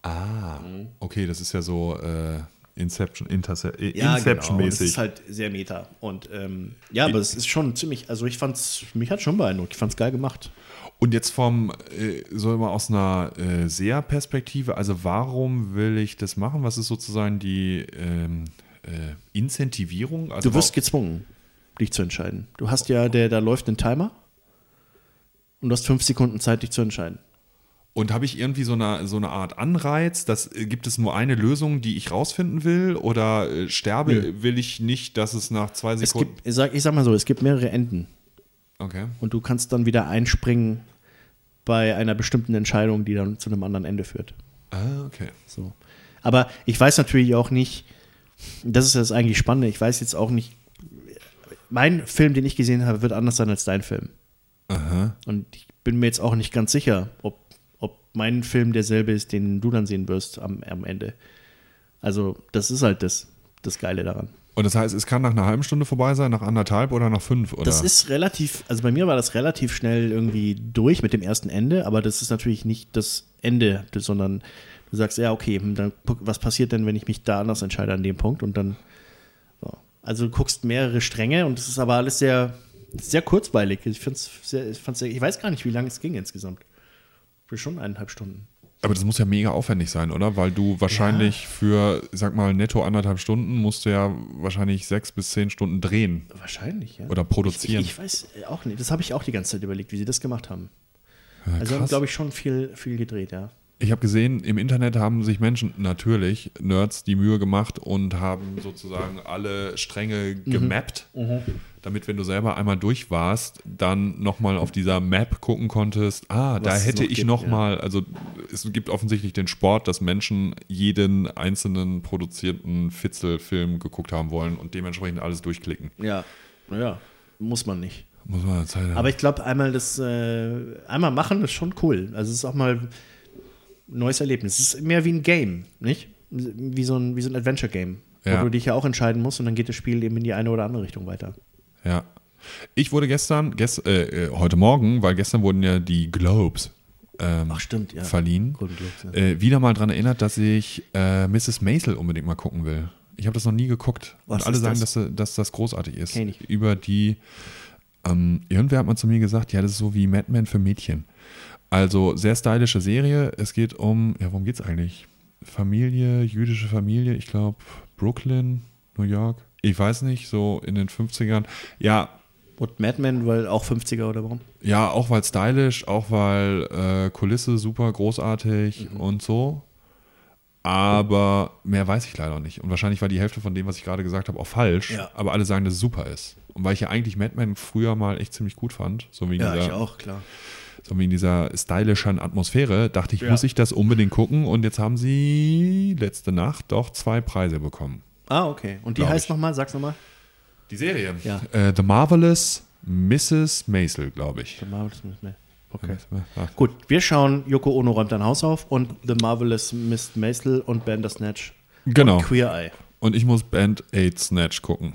ah, okay, das ist ja so äh, Inception, Interse äh, Und es Inception-mäßig. ist halt sehr meta. Und ähm, ja, aber es ist schon ziemlich, also ich fand's, mich hat schon beeindruckt. Ich fand's geil gemacht. Und jetzt vom, äh, so immer aus einer äh, Seherperspektive, also warum will ich das machen? Was ist sozusagen die ähm, äh, Incentivierung? Also Du wirst gezwungen, dich zu entscheiden. Du hast ja, der, da läuft ein Timer und du hast fünf Sekunden Zeit, dich zu entscheiden. Und habe ich irgendwie so eine, so eine Art Anreiz, dass äh, gibt es nur eine Lösung, die ich rausfinden will? Oder äh, sterbe Nö. will ich nicht, dass es nach zwei Sekunden. gibt, ich sag, ich sag mal so, es gibt mehrere Enden okay. und du kannst dann wieder einspringen bei einer bestimmten Entscheidung, die dann zu einem anderen Ende führt. Ah, okay. So. Aber ich weiß natürlich auch nicht, das ist das eigentlich Spannende, ich weiß jetzt auch nicht, mein Film, den ich gesehen habe, wird anders sein als dein Film. Aha. Und ich bin mir jetzt auch nicht ganz sicher, ob, ob mein Film derselbe ist, den du dann sehen wirst am, am Ende. Also, das ist halt das, das Geile daran. Und das heißt, es kann nach einer halben Stunde vorbei sein, nach anderthalb oder nach fünf? Oder? Das ist relativ, also bei mir war das relativ schnell irgendwie durch mit dem ersten Ende, aber das ist natürlich nicht das Ende, sondern du sagst, ja, okay, hm, dann was passiert denn, wenn ich mich da anders entscheide an dem Punkt und dann, so. Also du guckst mehrere Stränge und es ist aber alles sehr, sehr kurzweilig. Ich find's sehr, ich fand's sehr, ich weiß gar nicht, wie lange es ging insgesamt. Für schon eineinhalb Stunden. Aber das muss ja mega aufwendig sein, oder? Weil du wahrscheinlich für, sag mal, netto anderthalb Stunden musst du ja wahrscheinlich sechs bis zehn Stunden drehen. Wahrscheinlich, ja. Oder produzieren. Ich, ich weiß auch nicht. Das habe ich auch die ganze Zeit überlegt, wie sie das gemacht haben. Ja, Also haben, glaube ich, schon viel, viel gedreht, ja. Ich habe gesehen, im Internet haben sich Menschen, natürlich Nerds, die Mühe gemacht und haben sozusagen alle Stränge Mhm. gemappt, damit, wenn du selber einmal durch warst, dann nochmal auf dieser Map gucken konntest, ah, da Was es hätte noch ich nochmal, also es gibt offensichtlich den Sport, dass Menschen jeden einzelnen produzierten Fitzelfilm geguckt haben wollen und dementsprechend alles durchklicken. Ja, naja, muss man nicht. Muss man Zeit haben. Aber ich glaube, einmal das, äh, einmal machen ist schon cool. Also es ist auch mal neues Erlebnis. Es ist mehr wie ein Game, nicht? Wie so ein, wie so ein Adventure-Game, Ja. wo du dich ja auch entscheiden musst und dann geht das Spiel eben in die eine oder andere Richtung weiter. Ja. Ich wurde gestern, gest, äh, äh, heute Morgen, weil gestern wurden ja die Globes ähm, Ach, stimmt, ja. verliehen, Globes, ja. äh, wieder mal daran erinnert, dass ich äh, Mrs. Maisel unbedingt mal gucken will. Ich habe das noch nie geguckt. Was und alle sagen, das? Dass, dass das großartig ist. Über die, ähm, irgendwer hat mal zu mir gesagt, ja, das ist so wie Mad Men für Mädchen. Also sehr stylische Serie. Es geht um, ja, worum geht es eigentlich? Familie, jüdische Familie, ich glaube Brooklyn, New York. Ich weiß nicht, so in den 50ern. Ja, Und Mad Men, weil auch 50er oder warum? ja, auch weil stylisch, auch weil äh, Kulisse super großartig Mhm. und so. Aber mehr weiß ich leider nicht. Und wahrscheinlich war die Hälfte von dem, was ich gerade gesagt habe, auch falsch. Ja. Aber alle sagen, dass es super ist. Und weil ich ja eigentlich Mad Men früher mal echt ziemlich gut fand, so wegen dieser auch, klar. So wie in dieser stylischen Atmosphäre, dachte ich, Ja. muss ich das unbedingt gucken. Und jetzt haben sie letzte Nacht doch zwei Preise bekommen. Ah, okay. Und die heißt nochmal, sag's nochmal. Die Serie? Ja. Äh, The Marvelous Mrs. Maisel, glaube ich. The Marvelous Miss Maisel. Okay. Ah, Gut, wir schauen Yoko Ono räumt ein Haus auf und The Marvelous Miss Maisel und Bandersnatch. Genau. Und Queer Eye. Und ich muss Band Aid Snatch gucken.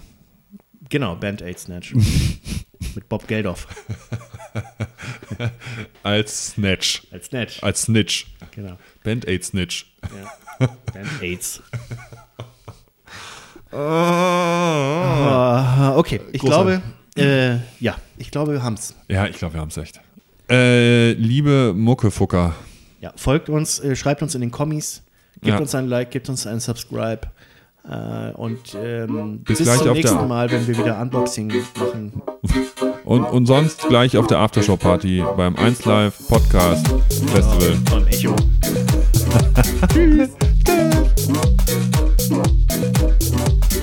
Genau, Band Aid Snatch. Mit Bob Geldof Als Snatch. als Snatch. Als Snitch. Genau. Band Aid Snitch. Ja. Band Aids. Ah, okay, ich Großartig. glaube, äh, ja, ich glaube, wir haben's. Ja, ich glaube, wir haben es echt. Äh, liebe Muckefucker, Ja, folgt uns, äh, schreibt uns in den Kommis, gebt Ja. uns ein Like, gebt uns ein Subscribe. Äh, und ähm, Bis bis, gleich zum auf nächsten der- Mal, wenn wir wieder Unboxing machen. Und, und sonst gleich auf der Aftershow-Party beim 1Live Podcast Festival. Und Echo. Tschüss.